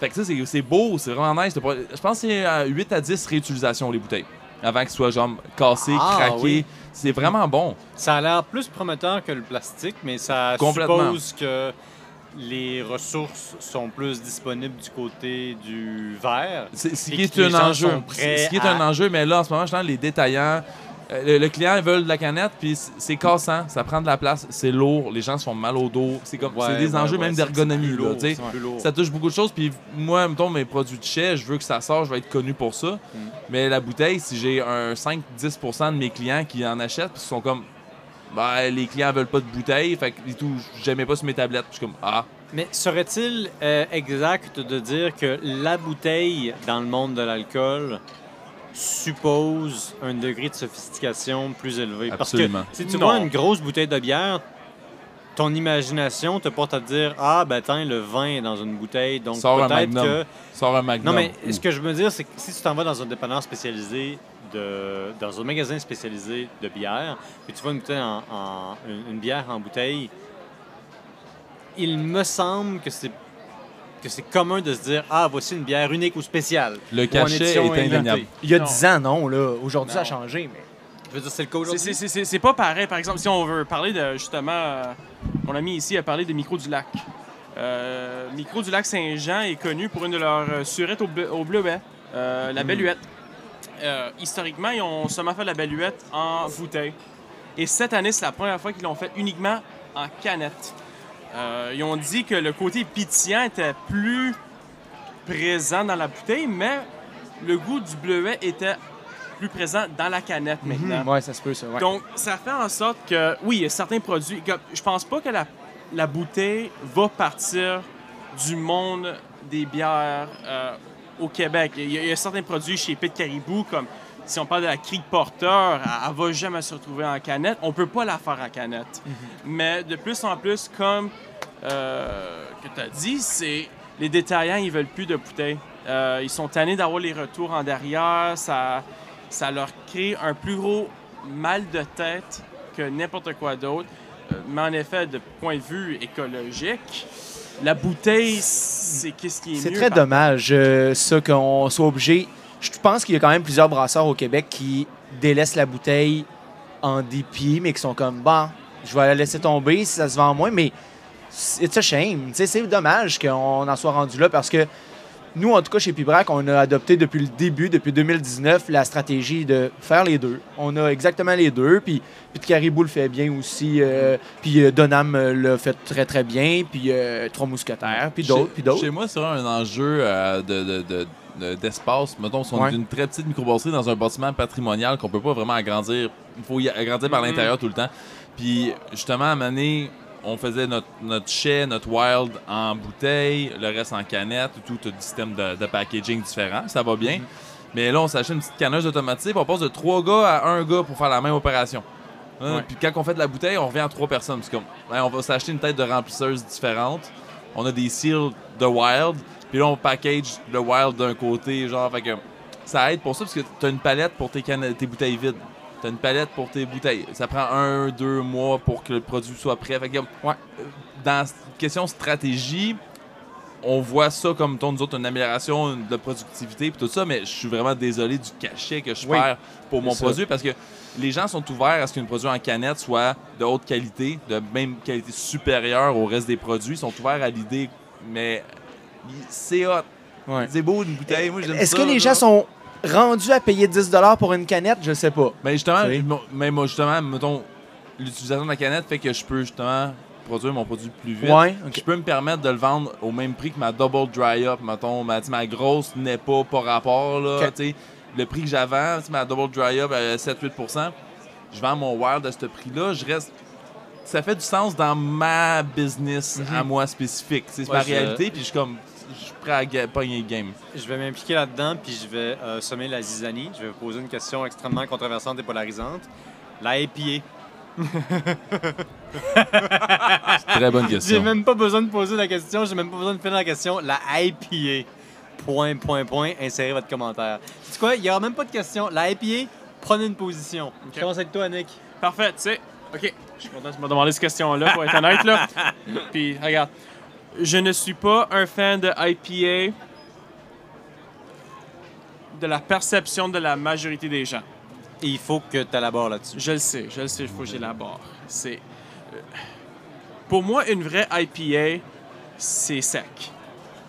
Fait que ça, c'est- beau, c'est vraiment nice. Pas- Je pense que c'est à 8 à 10 réutilisations, les bouteilles. Avant qu'elles soient genre cassées, Ah, craquées. oui. C'est vraiment bon. Ça a l'air plus prometteur que le plastique, mais ça suppose que les ressources sont plus disponibles du côté du verre. C'est ce qui est un enjeu. Ce qui est un enjeu, mais là, en ce moment, je les détaillants Euh, Le, le client, ils veulent de la canette, puis c'est cassant, ça prend de la place, c'est lourd, les gens se font mal au dos. C'est comme, c'est des ouais, enjeux ouais, même d'ergonomie. Ça touche beaucoup de choses, puis moi, mettons, mes produits de chais, je veux que ça sorte, je vais être connu pour ça. Mm. Mais la bouteille, si j'ai un 5-10% de mes clients qui en achètent, puis qui sont comme, ben, les clients veulent pas de bouteille, fait que et tout, j'aimais pas sur mes tablettes. Puis je suis comme, ah, Mais serait-il euh, exact de dire que la bouteille dans le monde de l'alcool suppose un degré de sophistication plus élevé? Absolument. Parce que si tu Non. vois une grosse bouteille de bière, ton imagination te porte à te dire Ah, ben tiens, le vin est dans une bouteille, donc peut-être que. sors un magnum. Non, mais Ouh. ce que je veux dire, c'est que si tu t'en vas dans un dépanneur spécialisé, de, dans un magasin spécialisé de bière, puis tu vois une, bouteille en, en- une, une bière en bouteille, il me semble que c'est que c'est commun de se dire Ah, voici une bière unique ou spéciale. Le cachet est indéniable. Il y a Non. 10 ans, non, là. Aujourd'hui, ça a changé, mais. Je veux dire, c'est le cas aujourd'hui. c'est- C'est c'est- c'est pas pareil. Par exemple, si on veut parler de justement. euh, mon ami ici a parlé des micros du lac. Euh, Micro du lac Saint-Jean est connu pour une de leurs euh, surettes au, bleu- au bleuet, euh, la Belluette. Euh, historiquement, ils ont seulement fait la Belluette en bouteille. Et cette année, c'est la première fois qu'ils l'ont fait uniquement en canette. Euh, ils ont dit que le côté pétillant était plus présent dans la bouteille, mais le goût du bleuet était plus présent dans la canette maintenant. Mhm, Ouais, ça se peut, ça. ouais. Donc, ça fait en sorte que, oui, il y a certains produits. comme- Je pense pas que la, la bouteille va partir du monde des bières euh, au Québec. Il y, a, il y a certains produits chez Pit Caribou, comme si on parle de la Creek Porter, elle, elle va jamais se retrouver en canette. On peut pas la faire en canette. Mais de plus en plus, comme euh, que tu as dit, c'est les détaillants, ils veulent plus de bouteilles. Euh, ils sont tannés d'avoir les retours en derrière. Ça, ça leur crée un plus gros mal de tête que n'importe quoi d'autre. Euh, mais en effet, de point de vue écologique, la bouteille, c'est qu'est-ce qui est, C'est très par- dommage, ça, qu'on soit obligé. Je pense qu'il y a quand même plusieurs brasseurs au Québec qui délaissent la bouteille en dépit, mais qui sont comme, bon, je vais la laisser tomber si ça se vend moins, mais it's a shame. C'est dommage qu'on en soit rendu là parce que nous, en tout cas, chez Pibrac, on a adopté depuis le début, depuis 2019, la stratégie de faire les deux. On a exactement les deux, puis puis Caribou le fait bien aussi, euh, puis euh, Donham euh, le fait très très bien, puis euh, Trois Mousquetaires, puis d'autres, Chez- puis d'autres. Chez moi, c'est vraiment un enjeu de- de- d'espace. Mettons, si on Ouais. est une très petite microbrasserie dans un bâtiment patrimonial qu'on peut pas vraiment agrandir. Il faut y agrandir par Mhm. l'intérieur tout le temps. Puis, justement, à un moment donné, on faisait notre, notre chai, notre wild en bouteille, le reste en canette, tout, un système de, de packaging différent. Ça va bien. Mais là, on s'achète une petite canneuse automatique, on passe de trois gars à un gars pour faire la même opération. Hein, Ouais. Puis quand on fait de la bouteille, on revient à trois personnes. On va s'acheter une tête de remplisseuse différente. On a des seals de wild. Puis là, on package le wild d'un côté. Genre, fait que ça aide pour ça parce que tu as une palette pour tes, tes bouteilles vides. Tu as une palette pour tes bouteilles. Ça prend un, deux mois pour que le produit soit prêt. Fait que, ouais, euh, dans question stratégie, on voit ça comme ton, nous autres, une amélioration de productivité et tout ça, mais je suis vraiment désolé du cachet que je Oui, perds pour mon ça. produit parce que les gens sont ouverts à ce qu'un produit en canette soit de haute qualité, de même qualité supérieure au reste des produits. Ils sont ouverts à l'idée, mais c'est hot. Ouais. C'est beau une bouteille. Moi, j'aime Est-ce ça, que les là. gens sont rendus à payer 10 pour une canette? Je sais pas. Mais justement, mais moi, justement, mettons, l'utilisation de la canette fait que je peux justement produire mon produit plus vite. Ouais. Je peux me permettre de le vendre au même prix que ma double dry up, mettons, ma, grosse n'est pas par rapport, là. Le prix que sais, ma double dry up à 7-8%, je vends mon wild à ce prix-là, je reste... Ça fait du sens dans ma business à moi spécifique. C'est Ouais, ma réalité, puis je suis comme... Je suis prêt à pogner le game. Je vais m'impliquer là-dedans, puis je vais euh, semer la zizanie. Je vais vous poser une question extrêmement controversante et polarisante. La IPA. Très bonne J'ai question. même pas besoin de poser la question, j'ai même pas besoin de finir la question. La IPA. Point, point, point. Insérez votre commentaire. C'est quoi? Il y aura même pas de question. La IPA, prenez une position. Je commence avec toi, Nick. Parfait, tu sais. OK. Je suis content que tu m'as demandé cette question-là, pour être honnête, là. Puis, regarde. Je ne suis pas un fan de IPA de la perception de la majorité des gens. Et il faut que tu élabores là-dessus. Je le sais, je le sais, il faut que j'élabore. C'est. euh, Pour moi, une vraie IPA, c'est sec.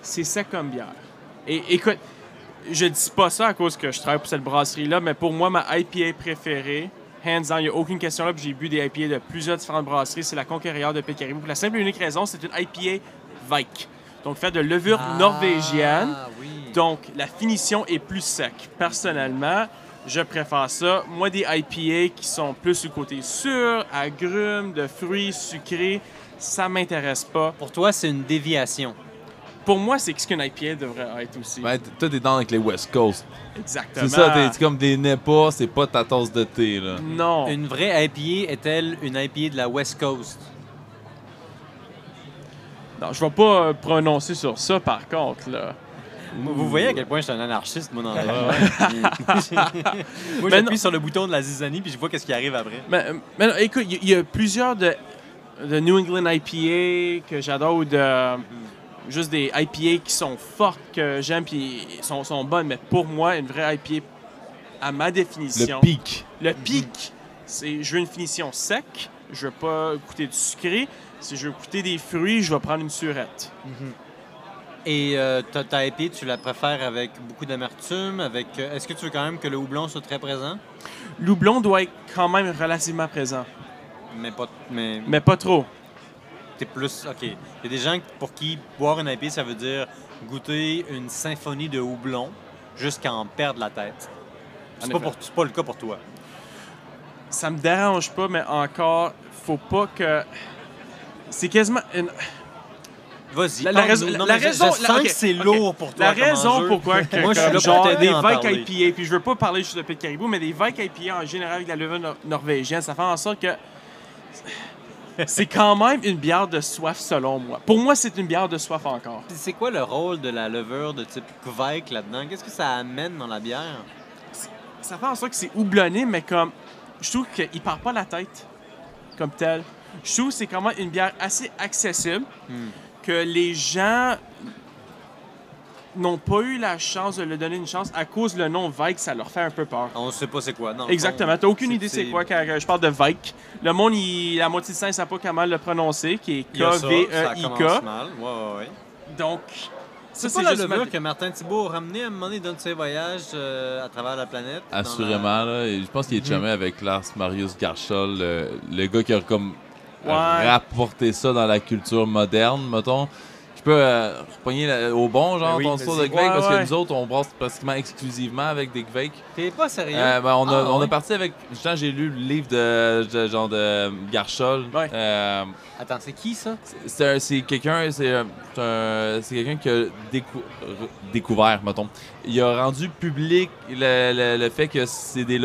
C'est sec comme bière. Et écoute, je dis pas ça à cause que je travaille pour cette brasserie-là, mais pour moi, ma IPA préférée, hands down, il n'y a aucune question là. puis J'ai bu des IPA de plusieurs différentes brasseries. C'est la conquérante de Pécaribou. Pour la simple et unique raison, c'est une IPA Donc, fait de levure norvégienne. Ah, oui. Donc, la finition est plus sec. Personnellement, je préfère ça. Moi, des IPA qui sont plus du côté sûr, agrumes, de fruits sucrés, ça m'intéresse pas. Pour toi, c'est une déviation. Pour moi, c'est ce qu'une IPA devrait être aussi. Ben, toi, t'es dans avec les West Coast. Exactement. C'est ça, t'es t'es comme des NEPA, c'est pas ta tasse de thé, là. Non. Une vraie IPA est-elle une IPA de la West Coast? Non, je vais pas euh, prononcer sur ça, par contre, là. Vous voyez à quel point je suis un anarchiste, moi, dans la vie. Moi, j'appuie sur le bouton de la zizanie, puis je vois qu'est-ce qui arrive après. Mais, mais non, écoute, il y, a plusieurs de, de New England IPA que j'adore ou de juste des IPA qui sont fortes que j'aime puis sont, sont bonnes. Mais pour moi, une vraie IPA, à ma définition, Le pic. le pic, c'est je veux une finition sec, je veux pas goûter du sucré. Si je veux goûter des fruits, je vais prendre une surette. Et euh, ta, tu la préfères avec beaucoup d'amertume? Avec, euh, Est-ce que tu veux quand même que le houblon soit très présent? L'oublon doit être quand même relativement présent, Mais pas. Mais mais pas trop. t'es plus. OK. Il y a des gens pour qui boire une IPA, ça veut dire goûter une symphonie de houblon jusqu'à en perdre la tête. En C'est pas, effet. pour- c'est pas le cas pour toi. Ça me dérange pas, mais encore, faut pas que. C'est quasiment. une- Vas-y. La- raison- Non, la je- raison- Je, sens la- c'est lourd pour toi. La comme raison pourquoi que, Moi, je suis que là pour genre t'aider des à en Vike parler. IPA, puis je veux pas parler juste de Pit Caribou, mais des Vike IPA en général avec la levure nor- norvégienne, ça fait en sorte que c'est quand même une bière de soif selon moi. Pour moi, c'est une bière de soif encore. Puis C'est quoi le rôle de la levure de type Kvike là-dedans? Qu'est-ce que ça amène dans la bière? Ça fait en sorte que c'est houblonné, mais comme je trouve qu'il part pas la tête comme tel. Je trouve que c'est quand même une bière assez accessible. Que les gens n'ont pas eu la chance de le donner une chance à cause le nom Vike, ça leur fait un peu peur. On sait pas c'est quoi. le Exactement. T'as aucune idée c'est quoi quand je parle de Vike. Le monde, il, la moitié de ça, ne sait pas comment le prononcer, qui est K-V-E-I-K. Ouais, ouais, ouais. Donc, ça, C'est pas la ma- levure que Martin Thibault a ramené à un moment donné dans ses voyages euh, à travers la planète. la- Assurément, là. Je pense qu'il est chumé avec Lars Marius Garchol, le, le gars qui a comme Ouais. rapporté ça dans la culture moderne, mettons. Je peux euh, repogner au bon, genre, Ben oui, ton tour de Ouais, parce ouais. que nous autres, on brasse pratiquement exclusivement avec des Gveik. T'es pas sérieux? Euh, ben, on, a, Ah, on a parti avec. Justement, j'ai lu le livre de, de- genre de Garchol. Ouais. Euh, Attends, c'est qui ça? c'est un- c'est quelqu'un c'est un- c'est un- c'est quelqu'un qui a décou- découvert mettons il a rendu public le, le- le fait que c'est des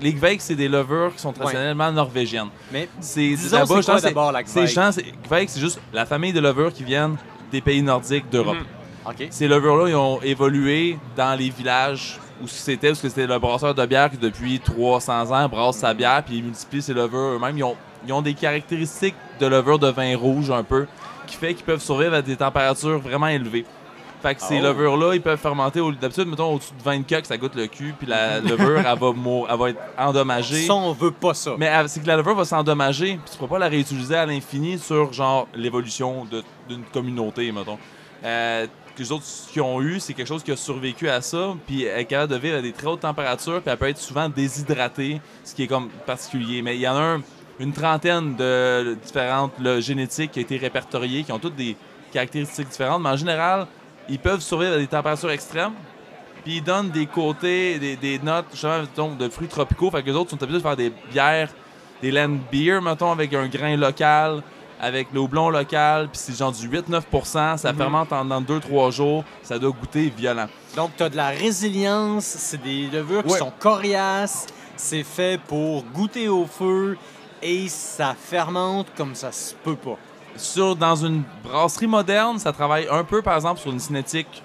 les Gveik c'est des levures qui sont traditionnellement norvégiennes Mais c'est d'abord la Gveik c'est juste la famille de levures qui viennent des pays nordiques d'Europe Mhm. Ces levures-là, ils ont évolué dans les villages où c'était, parce que c'était le brasseur de bière qui, depuis 300 ans, brasse sa bière, puis il multiplie ses levures eux-mêmes. Ils ont, ils ont des caractéristiques de levure de vin rouge, un peu, qui fait qu'ils peuvent survivre à des températures vraiment élevées. Fait que ces Oh. levures-là, ils peuvent fermenter, au- d'habitude, mettons, au-dessus de 20 que ça goûte le cul, puis la levure, elle va, mou- elle va être endommagée. Ça, on veut pas ça. Mais c'est que la levure va s'endommager, puis tu pourras pas la réutiliser à l'infini sur, genre, l'évolution d'une communauté, mettons. Euh, les autres qui ont eu, c'est quelque chose qui a survécu à ça, puis elle est capable de vivre à des très hautes températures, puis elle peut être souvent déshydratée, ce qui est comme particulier. Mais il y en a un- une trentaine de différentes génétiques qui ont été répertoriées, qui ont toutes des caractéristiques différentes, mais en général, ils peuvent survivre à des températures extrêmes, puis ils donnent des côtés, des, des notes, justement, de fruits tropicaux. Fait que les autres sont habitués de faire des bières, des land beer, mettons, avec un grain local, avec le houblon local, puis c'est genre du 8-9% ça Mhm. fermente en 2-3 jours, ça doit goûter violent. Donc, tu as de la résilience, c'est des levures qui Ouais. sont coriaces, c'est fait pour goûter au feu et ça fermente comme ça se peut pas. Sur, dans une brasserie moderne, ça travaille un peu, par exemple, sur une cinétique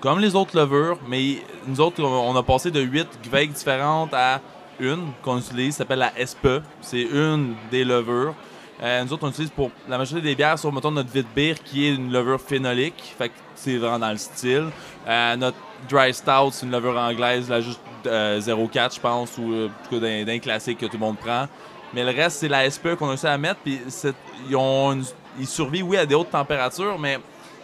comme les autres levures, mais nous autres, on a passé de 8 Gveik différentes à une qu'on utilise, s'appelle la SPE. C'est une des levures. Euh, nous autres, on utilise pour la majorité des bières sur, mettons, notre Vitbeer, qui est une levure phénolique. Fait que c'est vraiment dans le style. Euh, notre Dry Stout, c'est une levure anglaise, là, juste euh, 0,4, je pense, ou euh, en tout cas d'un, classique que tout le monde prend. Mais le reste, c'est la SPE qu'on a réussi à mettre. Puis ils, ont une- ils survivent, oui, à des hautes températures, mais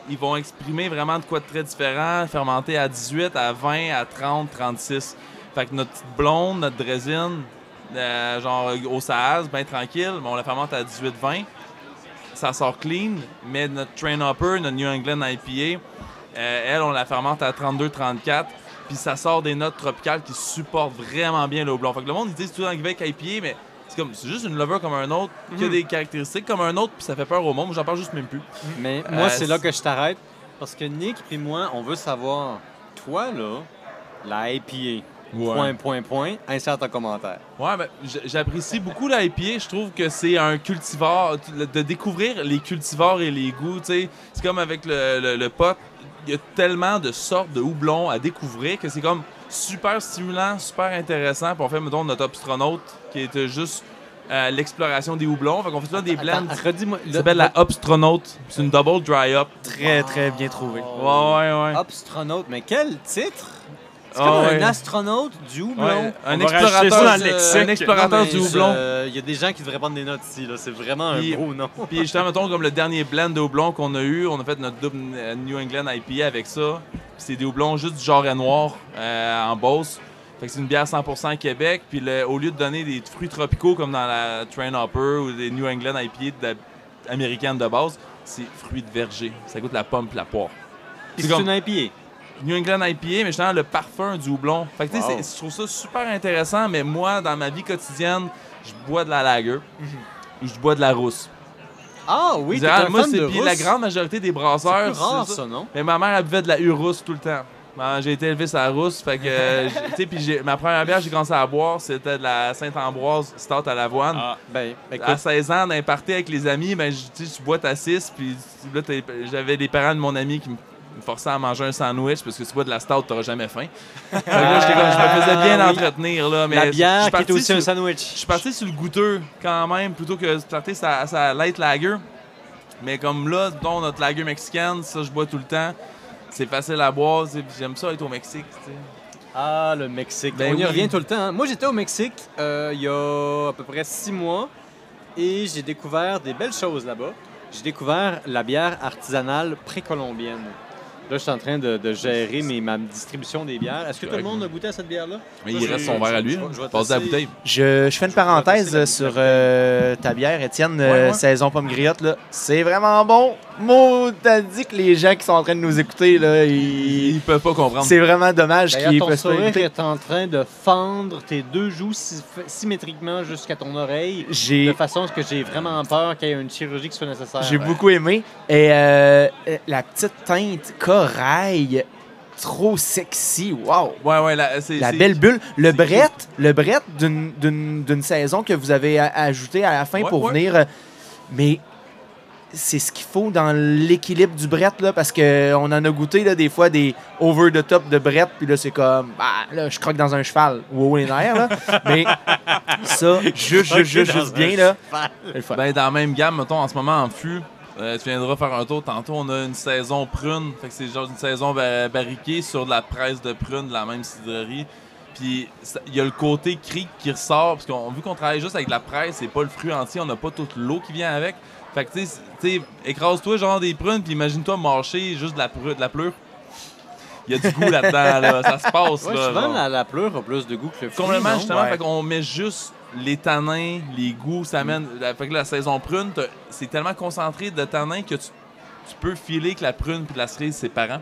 ils vont exprimer vraiment de quoi de très différent, fermenté à 18, à 20, à 30, 36. Fait que notre petite blonde, notre drésine, euh, genre au bien tranquille, on la fermente à 18-20. Ça sort clean, mais notre Train Hopper, notre New England IPA, euh, elle, on la fermente à 32-34. Puis ça sort des notes tropicales qui supportent vraiment bien le houblon. Fait que le monde, ils disent tout dans Québec IPA, mais c'est comme c'est juste une lover comme un autre, qui a des caractéristiques comme un autre, puis ça fait peur au monde. J'en parle juste même plus. Mais Euh, moi, c'est là que je t'arrête. Parce que Nick et moi, on veut savoir, toi, là, la IPA, point, point, point, insère ton commentaire. Ouais, ben, j'apprécie beaucoup la IPA. Je trouve que c'est un cultivar, de découvrir les cultivars et les goûts, tu sais. C'est comme avec le, le, le pot, il y a tellement de sortes de houblons à découvrir que c'est comme super stimulant, super intéressant. Puis on fait, mettons, notre Obstronaute, qui était juste euh, l'exploration des houblons. Fait qu'on fait là des blends. Redis-moi. Ça s'appelle la Obstronaute. C'est une double dry up. Très, très bien trouvé. Ouais, ouais, ouais. Astronaute, mais quel titre? C'est Ah comme ouais. un astronaute du houblon. Ouais, un On va rajouter ça explorateur, euh, lexique. un explorateur du houblon. je- Il y a des gens qui devraient prendre des notes ici. là. C'est vraiment un Puis- gros nom. Puis justement, mettons, comme le dernier blend de houblon qu'on a eu, on a fait notre double euh, New England IPA avec ça. Puis c'est des houblons juste du genre noir euh, en Beauce. Fait que c'est une bière 100% Québec. Puis le- au lieu de donner des fruits tropicaux comme dans la Train Hopper ou des New England IPA de- américaines de base, c'est fruits de verger. Ça goûte la pomme puis la poire. C'est c'est comme- une IPA. New England IPA, mais justement le parfum du houblon. Fait que tu sais, Wow. c'est- je trouve ça super intéressant, mais moi, dans ma vie quotidienne, je bois de la lager ou je bois de la rousse. Ah oui, un moi, fan c'est la grande majorité des C'est brasseurs. rare, c'est ça, non? Mais ma mère, elle buvait de la Urusse tout le temps. Ben, J'ai été élevé sur la rousse, fait que, euh, tu sais, ma première bière, j'ai commencé à boire, c'était de la Sainte-Ambroise Stout à l'avoine. Ah. Ben, À écoute, 16 ans, d'un party avec les amis, ben, tu bois ta 6, puis là, j'avais les parents de mon ami qui me forçaient à manger un sandwich parce que tu bois de la stout, t'auras jamais faim. Que là, j'étais comme, je me faisais bien Ah, oui. entretenir, là, mais la je bière suis qui est parti aussi sur- un sandwich. je suis parti sur le goûteux quand même, plutôt que de partir sa, sa light lager. Mais comme là, dont notre lager mexicaine, ça je bois tout le temps. C'est facile à boire, j'aime ça être au Mexique. tu sais. Ah, le Mexique. Ben On y oui. revient tout le temps. hein. Moi, j'étais au Mexique euh, il y a à peu près six mois et j'ai découvert des belles choses là-bas. J'ai découvert la bière artisanale précolombienne. Là, je suis en train de, de gérer mes, ma distribution des bières. Est-ce que tout le monde a goûté à cette bière-là? Mais il reste son verre à lui. je je vais Passe la bouteille. Je, je fais une parenthèse sur euh, ta bière, Étienne, euh, Ouais, ouais. saison pomme griotte. là. C'est vraiment bon. Mo, t'as dit que les gens qui sont en train de nous écouter, là, ils- Ils peuvent pas comprendre. c'est vraiment dommage D'ailleurs, qu'ils ton peuvent pas sourire écouter. est en train de fendre tes deux joues sy- symétriquement jusqu'à ton oreille de façon à ce que j'ai vraiment peur qu'il y ait une chirurgie qui soit nécessaire. j'ai beaucoup aimé. Et euh, euh, la petite teinte corail, trop sexy. Wow! Ouais, ouais, la, La belle bulle. Le bret, le bret d'une- d'une d'une saison que vous avez a- ajouté à la fin Ouais, pour ouais. venir. euh, Mais c'est ce qu'il faut dans l'équilibre du bret, là, parce qu'on en a goûté là, des fois des over the top de bret, puis là, c'est comme, bah, là, je croque dans un cheval. Wow, les nerfs, là. Mais ça, juste, juste, juste, juste bien, là. Ben, dans la même gamme, mettons, en ce moment, en fût, euh, tu viendras faire un tour. Tantôt, on a une saison prune. Fait que c'est genre une saison ba- barriquée sur de la presse de prune de la même cidrerie. Puis, il y a le côté cric qui ressort. Parce qu'on vu qu'on travaille juste avec de la presse et pas le fruit entier, on n'a pas toute l'eau qui vient avec. Fait que, tu sais, tu sais, écrase-toi genre des prunes, puis imagine-toi marcher juste de la, pru- de la pleure. Il y a du goût là-dedans, là. Ça se passe, Ouais, là. souvent, genre. la, la pleure a plus de goût que le fruit, Complètement, non? justement. Ouais. Fait qu'on met juste les tanins, les goûts, ça amène. la- Fait que la saison prune, c'est tellement concentré de tanins que tu, tu peux filer que la prune puis la cerise, c'est parents.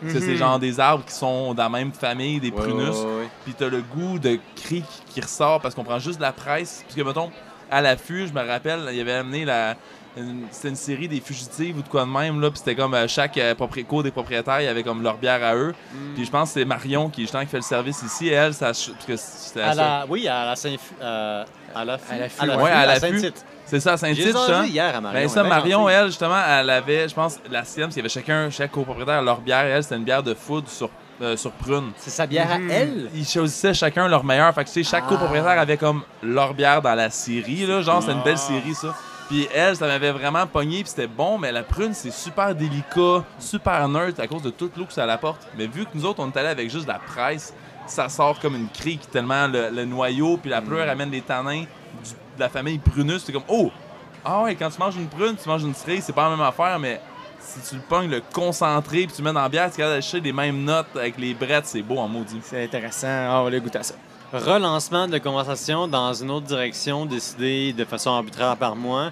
Parce que c'est genre des arbres qui sont dans la même famille, des Ouais, prunus. ouais, ouais. Puis t'as le goût de cric qui ressort parce qu'on prend juste de la presse. Parce que, mettons, à l'affût, je me rappelle, il avait amené la. Une- C'était une série des fugitives ou de quoi de même, là. Puis c'était comme euh, chaque euh, propri- cours des propriétaires, il y avait comme leur bière à eux. Puis je pense que c'est Marion qui, justement, qui fait le service ici. Et elle, ça. Parce que c'était À ça. la, oui, à la Saint euh, à la À l'affût, à la, ouais, à à l'affût. Saint-Tite. C'est ça, à Saint-Tite, hier à Marion. Ben ça, Marion, elle, justement, elle avait, je pense, la sienne, parce qu'il y avait chacun, chaque copropriétaire, leur bière. Elle, c'était une bière de foudre sur, euh, sur prune. C'est sa bière à Mhm. elle? Ils choisissaient chacun leur meilleur. Fait que, tu sais, chaque Ah. copropriétaire avait comme leur bière dans la série, là. Genre, c'était une belle série, ça. Puis elle, ça m'avait vraiment pogné, puis c'était bon, mais la prune, c'est super délicat, super neutre à cause de toute l'eau que ça apporte. Mais vu que nous autres, on est allés avec juste de la presse, ça sort comme une crique tellement le, le noyau, puis la pleure amène les tanins du- de la famille prunus. C'est comme, oh! Ah ouais, quand tu manges une prune, tu manges une cerise, c'est pas la même affaire, mais si tu le pognes, le concentré, puis tu le mets dans la bière, tu vas acheter les mêmes notes avec les brettes, c'est beau en maudit. C'est intéressant. Ah, on va aller goûter à ça. Relancement de conversation dans une autre direction décidée de façon arbitraire par moi.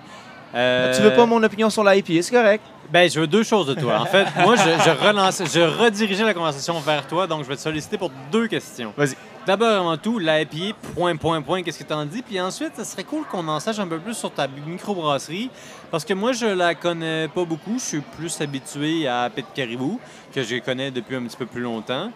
Euh, Tu veux pas mon opinion sur l'IPA, c'est correct. Ben, je veux deux choses de toi. En fait, moi, je, je relance, je redirigeais la conversation vers toi, donc je vais te solliciter pour deux questions. Vas-y. D'abord, avant tout, l'IPA, point, point, point, qu'est-ce que tu en dis? Puis ensuite, ça serait cool qu'on en sache un peu plus sur ta microbrasserie, parce que moi, je la connais pas beaucoup. Je suis plus habitué à Pit Caribou, que je connais depuis un petit peu plus longtemps.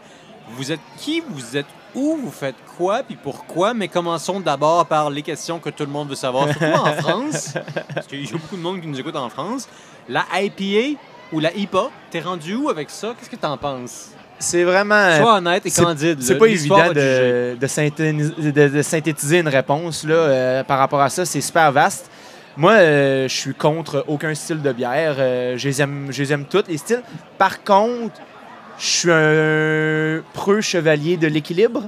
Vous êtes qui? Vous êtes où? Vous faites quoi? Puis pourquoi? Mais commençons d'abord par les questions que tout le monde veut savoir, surtout en France, parce qu'il y a beaucoup de monde qui nous écoute en France. La IPA ou la IPA, t'es rendu où avec ça? Qu'est-ce que t'en penses? C'est vraiment. Sois honnête et candide. C'est pas évident de, de synthéniser- de- de synthétiser une réponse là, euh, par rapport à ça. C'est super vaste. Moi, euh, je suis contre aucun style de bière. Euh, je, les aime, je les aime toutes, les styles. Par contre, je suis un preux chevalier de l'équilibre.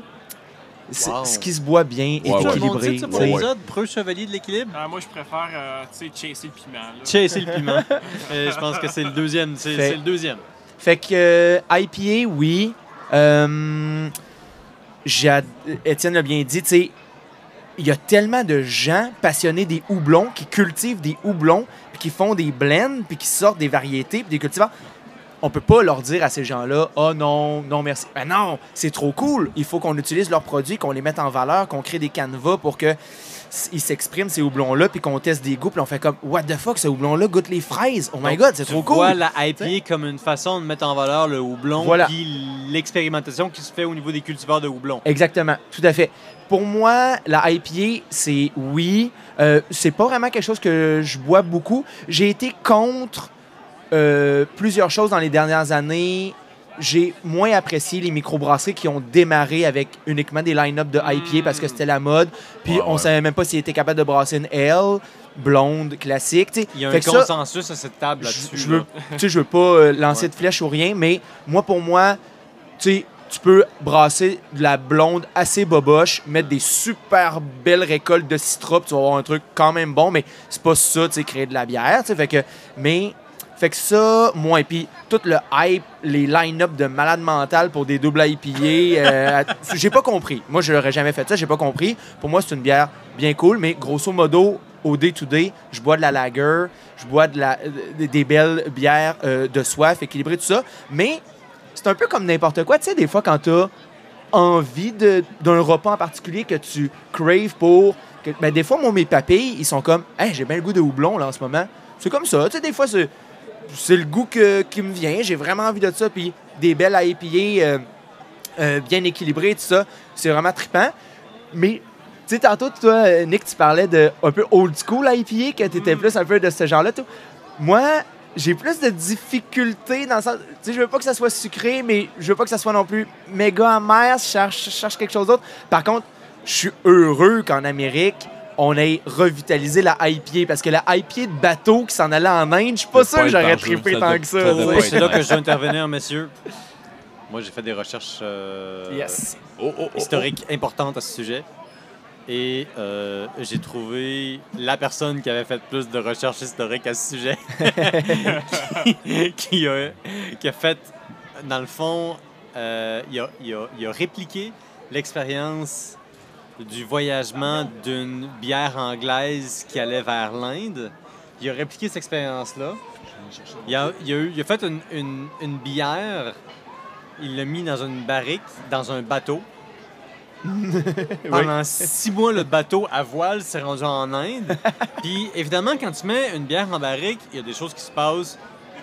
C'est- Wow. Ce qui se boit bien est Ouais, C'est équilibré. titre, ça, pour tu sais. l'épisode, Preux chevalier de l'équilibre? Ah, moi, je préfère, euh, tu sais, chasser le piment. là. Chasser le piment. Je pense que c'est le deuxième. C'est Fait- c'est le deuxième. Fait que euh, IPA, oui. Euh, j'ai- Étienne l'a bien dit, tu sais, il y a tellement de gens passionnés des houblons qui cultivent des houblons, puis qui font des blends, puis qui sortent des variétés, puis des cultivars. On peut pas leur dire à ces gens-là, oh non, non merci. Ben non, c'est trop cool. Il faut qu'on utilise leurs produits, qu'on les mette en valeur, qu'on crée des canevas pour que ils s'expriment ces houblons-là, puis qu'on teste des goûts, puis on fait comme, what the fuck, ce houblon-là goûte les fraises? Oh my Donc, god, c'est trop cool. vois la IPA comme une façon de mettre en valeur le houblon Voilà. puis l'expérimentation qui se fait au niveau des cultivars de houblon. Exactement, tout à fait. Pour moi, la IPA, c'est oui. Euh, c'est pas vraiment quelque chose que je bois beaucoup. J'ai été contre euh, plusieurs choses dans les dernières années. J'ai moins apprécié les microbrasseries qui ont démarré avec uniquement des line-up de IPA parce que c'était la mode. Puis Ouais, on ouais. savait même pas s'ils étaient capables de brasser une L, blonde, classique. Il y a un ça, consensus à cette table là-dessus. je, je veux, là. tu sais, je veux pas euh, lancer Ouais. de flèche ou rien, mais moi, pour moi, tu sais, tu peux brasser de la blonde assez boboche, mettre des super belles récoltes de puis tu vas avoir un truc quand même bon, mais c'est pas ça, tu sais, créer de la bière, tu sais, fait que, mais, fait que ça, moi, et puis tout le hype, les line-up de malade mental pour des doubles IPA, euh, j'ai pas compris. Moi, je l'aurais jamais fait ça, j'ai pas compris. Pour moi, c'est une bière bien cool, mais grosso modo, au day-to-day, je bois de la lager, je bois de la, euh, des belles bières euh, de soif, équilibrées, tout ça. Mais c'est un peu comme n'importe quoi. Tu sais, des fois, quand tu as envie d'un repas en particulier que tu craves pour. Ben, des fois, moi, mes papilles, ils sont comme, hey, j'ai bien le goût de houblon là, en ce moment. C'est comme ça. Tu sais, des fois, c'est, c'est le goût que- qui me vient. J'ai vraiment envie de ça. Puis des belles IPA euh, euh, bien équilibrées, tout ça. C'est vraiment trippant. Mais tu sais, tantôt, toi, Nick, tu parlais de un peu old school IPA, que tu étais plus un peu de ce genre-là. tout. Moi, j'ai plus de difficultés dans le sens. Tu sais, je veux pas que ça soit sucré, mais je veux pas que ça soit non plus méga amer. Je cherche, je cherche quelque chose d'autre. Par contre, je suis heureux qu'en Amérique, on ait revitalisé la IPA parce que la IPA de bateau qui s'en allait en Inde, je suis pas Ça sûr que j'aurais trippé tant que ça c'est là que je dois intervenir, messieurs. Moi, j'ai fait des recherches euh, Yes. Oh, oh, oh, oh. historiques importantes à ce sujet. Et euh, j'ai trouvé la personne qui avait fait plus de recherches historiques à ce sujet. qui, qui a, qui a fait, dans le fond, euh, il, a, il a- il a répliqué l'expérience du voyagement d'une bière anglaise qui allait vers l'Inde. Il a répliqué cette expérience-là. Il a, il a eu- il a fait une, une- une bière, il l'a mis dans une barrique, dans un bateau. Pendant six mois, le bateau à voile s'est rendu en Inde. Puis évidemment, quand tu mets une bière en barrique, il y a des choses qui se passent.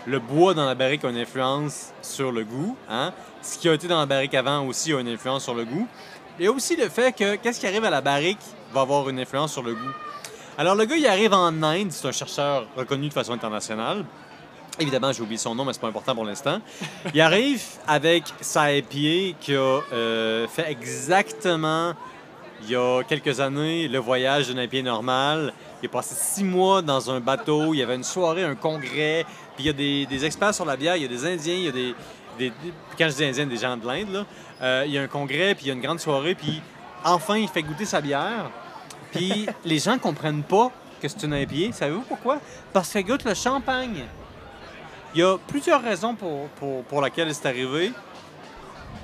Le bois dans la barrique a une influence sur le goût. Hein? Ce qui a été dans la barrique avant aussi a une influence sur le goût. Il y a aussi le fait que qu'est-ce qui arrive à la barrique va avoir une influence sur le goût. Alors le gars, il arrive en Inde, c'est un chercheur reconnu de façon internationale. Évidemment, j'ai oublié son nom, mais c'est pas important pour l'instant. Il arrive avec sa IPA qui a euh, fait exactement, il y a quelques années, le voyage d'une IPA normale. Il a passé six mois dans un bateau, il y avait une soirée, un congrès, puis il y a des, des experts sur la bière, il y a des Indiens, il y a des... des- quand je dis Indiens, des gens de l'Inde, là. Euh, il y a un congrès, puis il y a une grande soirée, puis enfin, il fait goûter sa bière. Puis les gens comprennent pas que c'est une IPA. Savez-vous pourquoi? Parce qu'elle goûte le champagne. Il y a plusieurs raisons pour, pour, pour laquelle c'est arrivé.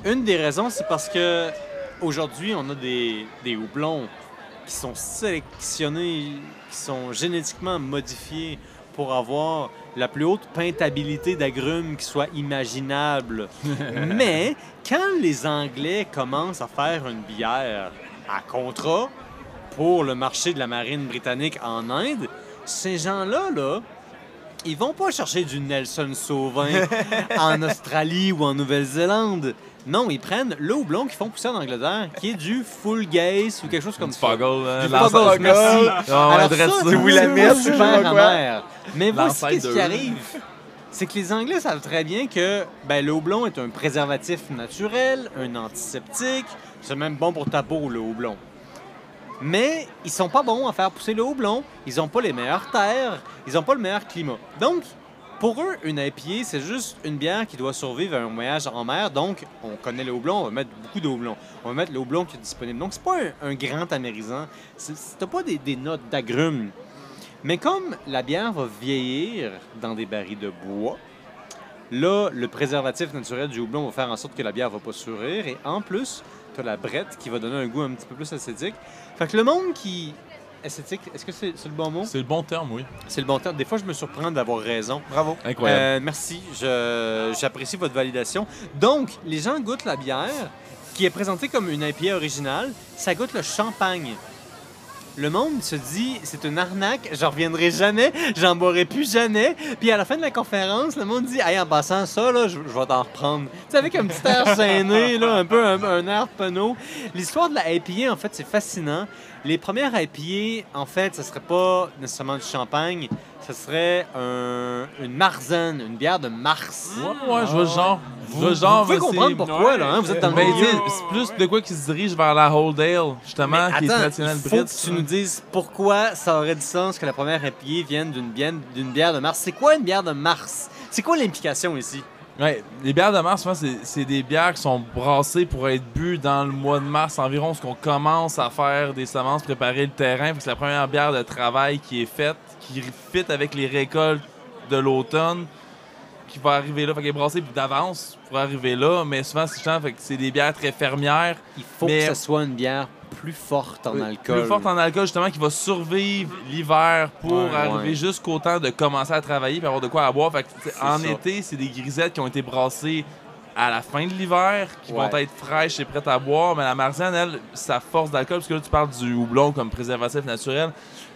Une des raisons, c'est parce que aujourd'hui, on a des, des houblons qui sont sélectionnés, qui sont génétiquement modifiés pour avoir la plus haute peintabilité d'agrumes qui soit imaginable. Mais quand les Anglais commencent à faire une bière à contrat pour le marché de la marine britannique en Inde, ces gens-là, là, ils vont pas chercher du Nelson Sauvin en Australie ou en Nouvelle-Zélande. Non, ils prennent le houblon qu'ils font pousser en Angleterre, qui est du full gaze ou quelque chose comme Du ça. Fuggle, hein, Du Fuggle, merci. Ouais, ouais, Alors ça, c'est Oui, super amer. Mais voici ce qui arrive. C'est que les Anglais savent très bien que ben, le houblon est un préservatif naturel, un antiseptique. C'est même bon pour ta peau, le houblon. Mais ils sont pas bons à faire pousser le houblon. Ils ont pas les meilleures terres. Ils ont pas le meilleur climat. Donc, pour eux, une IPA, c'est juste une bière qui doit survivre à un voyage en mer. Donc, on connaît le houblon, on va mettre beaucoup de houblon. On va mettre le houblon qui est disponible. Donc, c'est pas un, un grand amérisant. T'as pas des, notes d'agrumes. Mais comme la bière va vieillir dans des barils de bois, là, le préservatif naturel du houblon va faire en sorte que la bière va pas sourire. Et en plus, tu la brette qui va donner un goût un petit peu plus esthétique. Fait que le monde qui... Esthétique, est-ce que c'est c'est le bon mot? C'est le bon terme, oui. C'est le bon terme. Des fois, je me surprends d'avoir raison. Bravo. Incroyable. Euh, merci, Je- j'apprécie votre validation. Donc, les gens goûtent la bière qui est présentée comme une IPA originale. Ça goûte le champagne. Le monde se dit, c'est une arnaque, j'en reviendrai jamais, j'en boirai plus jamais. Puis à la fin de la conférence, le monde dit, hey, en passant ça, je vais t'en reprendre. Tu sais, avec un petit air gêné, là, un peu un, un air penaud. L'histoire de la IPA, en fait, c'est fascinant. Les premières IPA, en fait, ce serait pas nécessairement du champagne, ce serait un- une Marzen, une bière de Mars. Ouais, ouais, je vois le genre. Je vois Vous, le genre, vous pouvez comprendre pourquoi, là, hein, vous êtes dans le Ben, milieu. c'est plus de quoi qui se dirige vers la Holdale, justement, Mais qui est traditionnelle il faut brite. que tu nous dises pourquoi ça aurait du sens que la première IPA vienne d'une bière, de Mars. C'est quoi une bière de Mars? C'est quoi l'implication ici? Ouais, les bières de mars, souvent, c'est des bières qui sont brassées pour être bues dans le mois de mars environ, ce qu'on commence à faire des semences, préparer le terrain. C'est la première bière de travail qui est faite, qui fit avec les récoltes de l'automne, qui va arriver là. Fait qu'elle est brassée d'avance pour arriver là, mais souvent, c'est chiant, fait que c'est des bières très fermières, Il faut Mais- que ce soit une bière plus forte en alcool. plus forte en alcool, justement, qui va survivre l'hiver pour Ouais, arriver ouais. jusqu'au temps de commencer à travailler et avoir de quoi à boire. Fait que, en ça. été, c'est des grisettes qui ont été brassées à la fin de l'hiver, qui Ouais. vont être fraîches et prêtes à boire. Mais la Marziane, elle, sa force d'alcool, parce que là, tu parles du houblon comme préservatif naturel.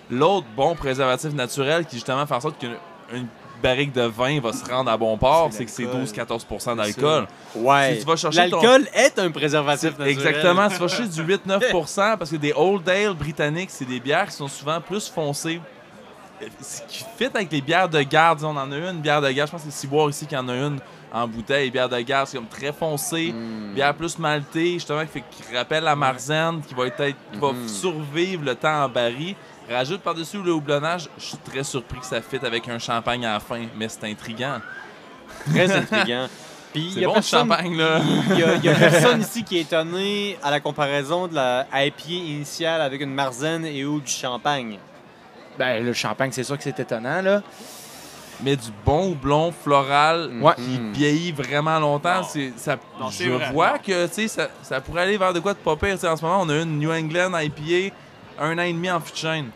L'autre bon préservatif naturel qui, justement, fait en sorte qu'une une barrique de vin va se rendre à bon port, C'est que c'est l'alcool. 12-14% d'alcool. Ouais. Si tu vas chercher ton- L'alcool est un préservatif naturel. Exactement, tu vas chercher du 8-9% parce que des Old Ale britanniques, c'est des bières qui sont souvent plus foncées. Ce qui fit avec les bières de garde, on en a une, bière de garde, je pense que c'est Ciboire ici qui en a une en bouteille, bière de garde, c'est comme très foncé, Mm. bière plus maltée, justement, qui, fait, qui rappelle la Marzen, qui va être, qui va Mhm. survivre le temps en baril. Rajoute par-dessus le houblonnage, je suis très surpris que ça fit avec un champagne à la fin, mais c'est intriguant. Très intriguant. Puis C'est y a bon le champagne, là. Il y, a, il y a personne ici qui est étonné à la comparaison de la IPA initiale avec une Marzen et ou du champagne. Ben, le champagne, c'est sûr que c'est étonnant, là. mais du bon houblon floral Ouais. qui Mm. vieillit vraiment longtemps. Non. C'est, ça, Non, c'est je vrai, vois non. que tu sais, ça, ça pourrait aller vers de quoi de pas pire. En ce moment, on a une New England IPA, un an et demi en fût de chêne.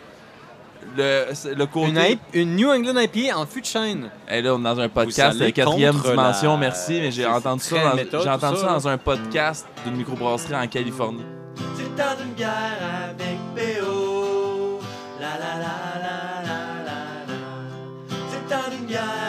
Le, le côté. Une, IP une New England IPA en fût de chêne. Hey, là, on est dans un podcast de quatrième dimension, la- merci, mais j'ai c'est- entendu ça, dans, méthode, j'ai entendu ça ça, dans un podcast d'une microbrasserie en Californie. C'est dans une bière avec BO. La la la la la la la. C'est dans une bière avec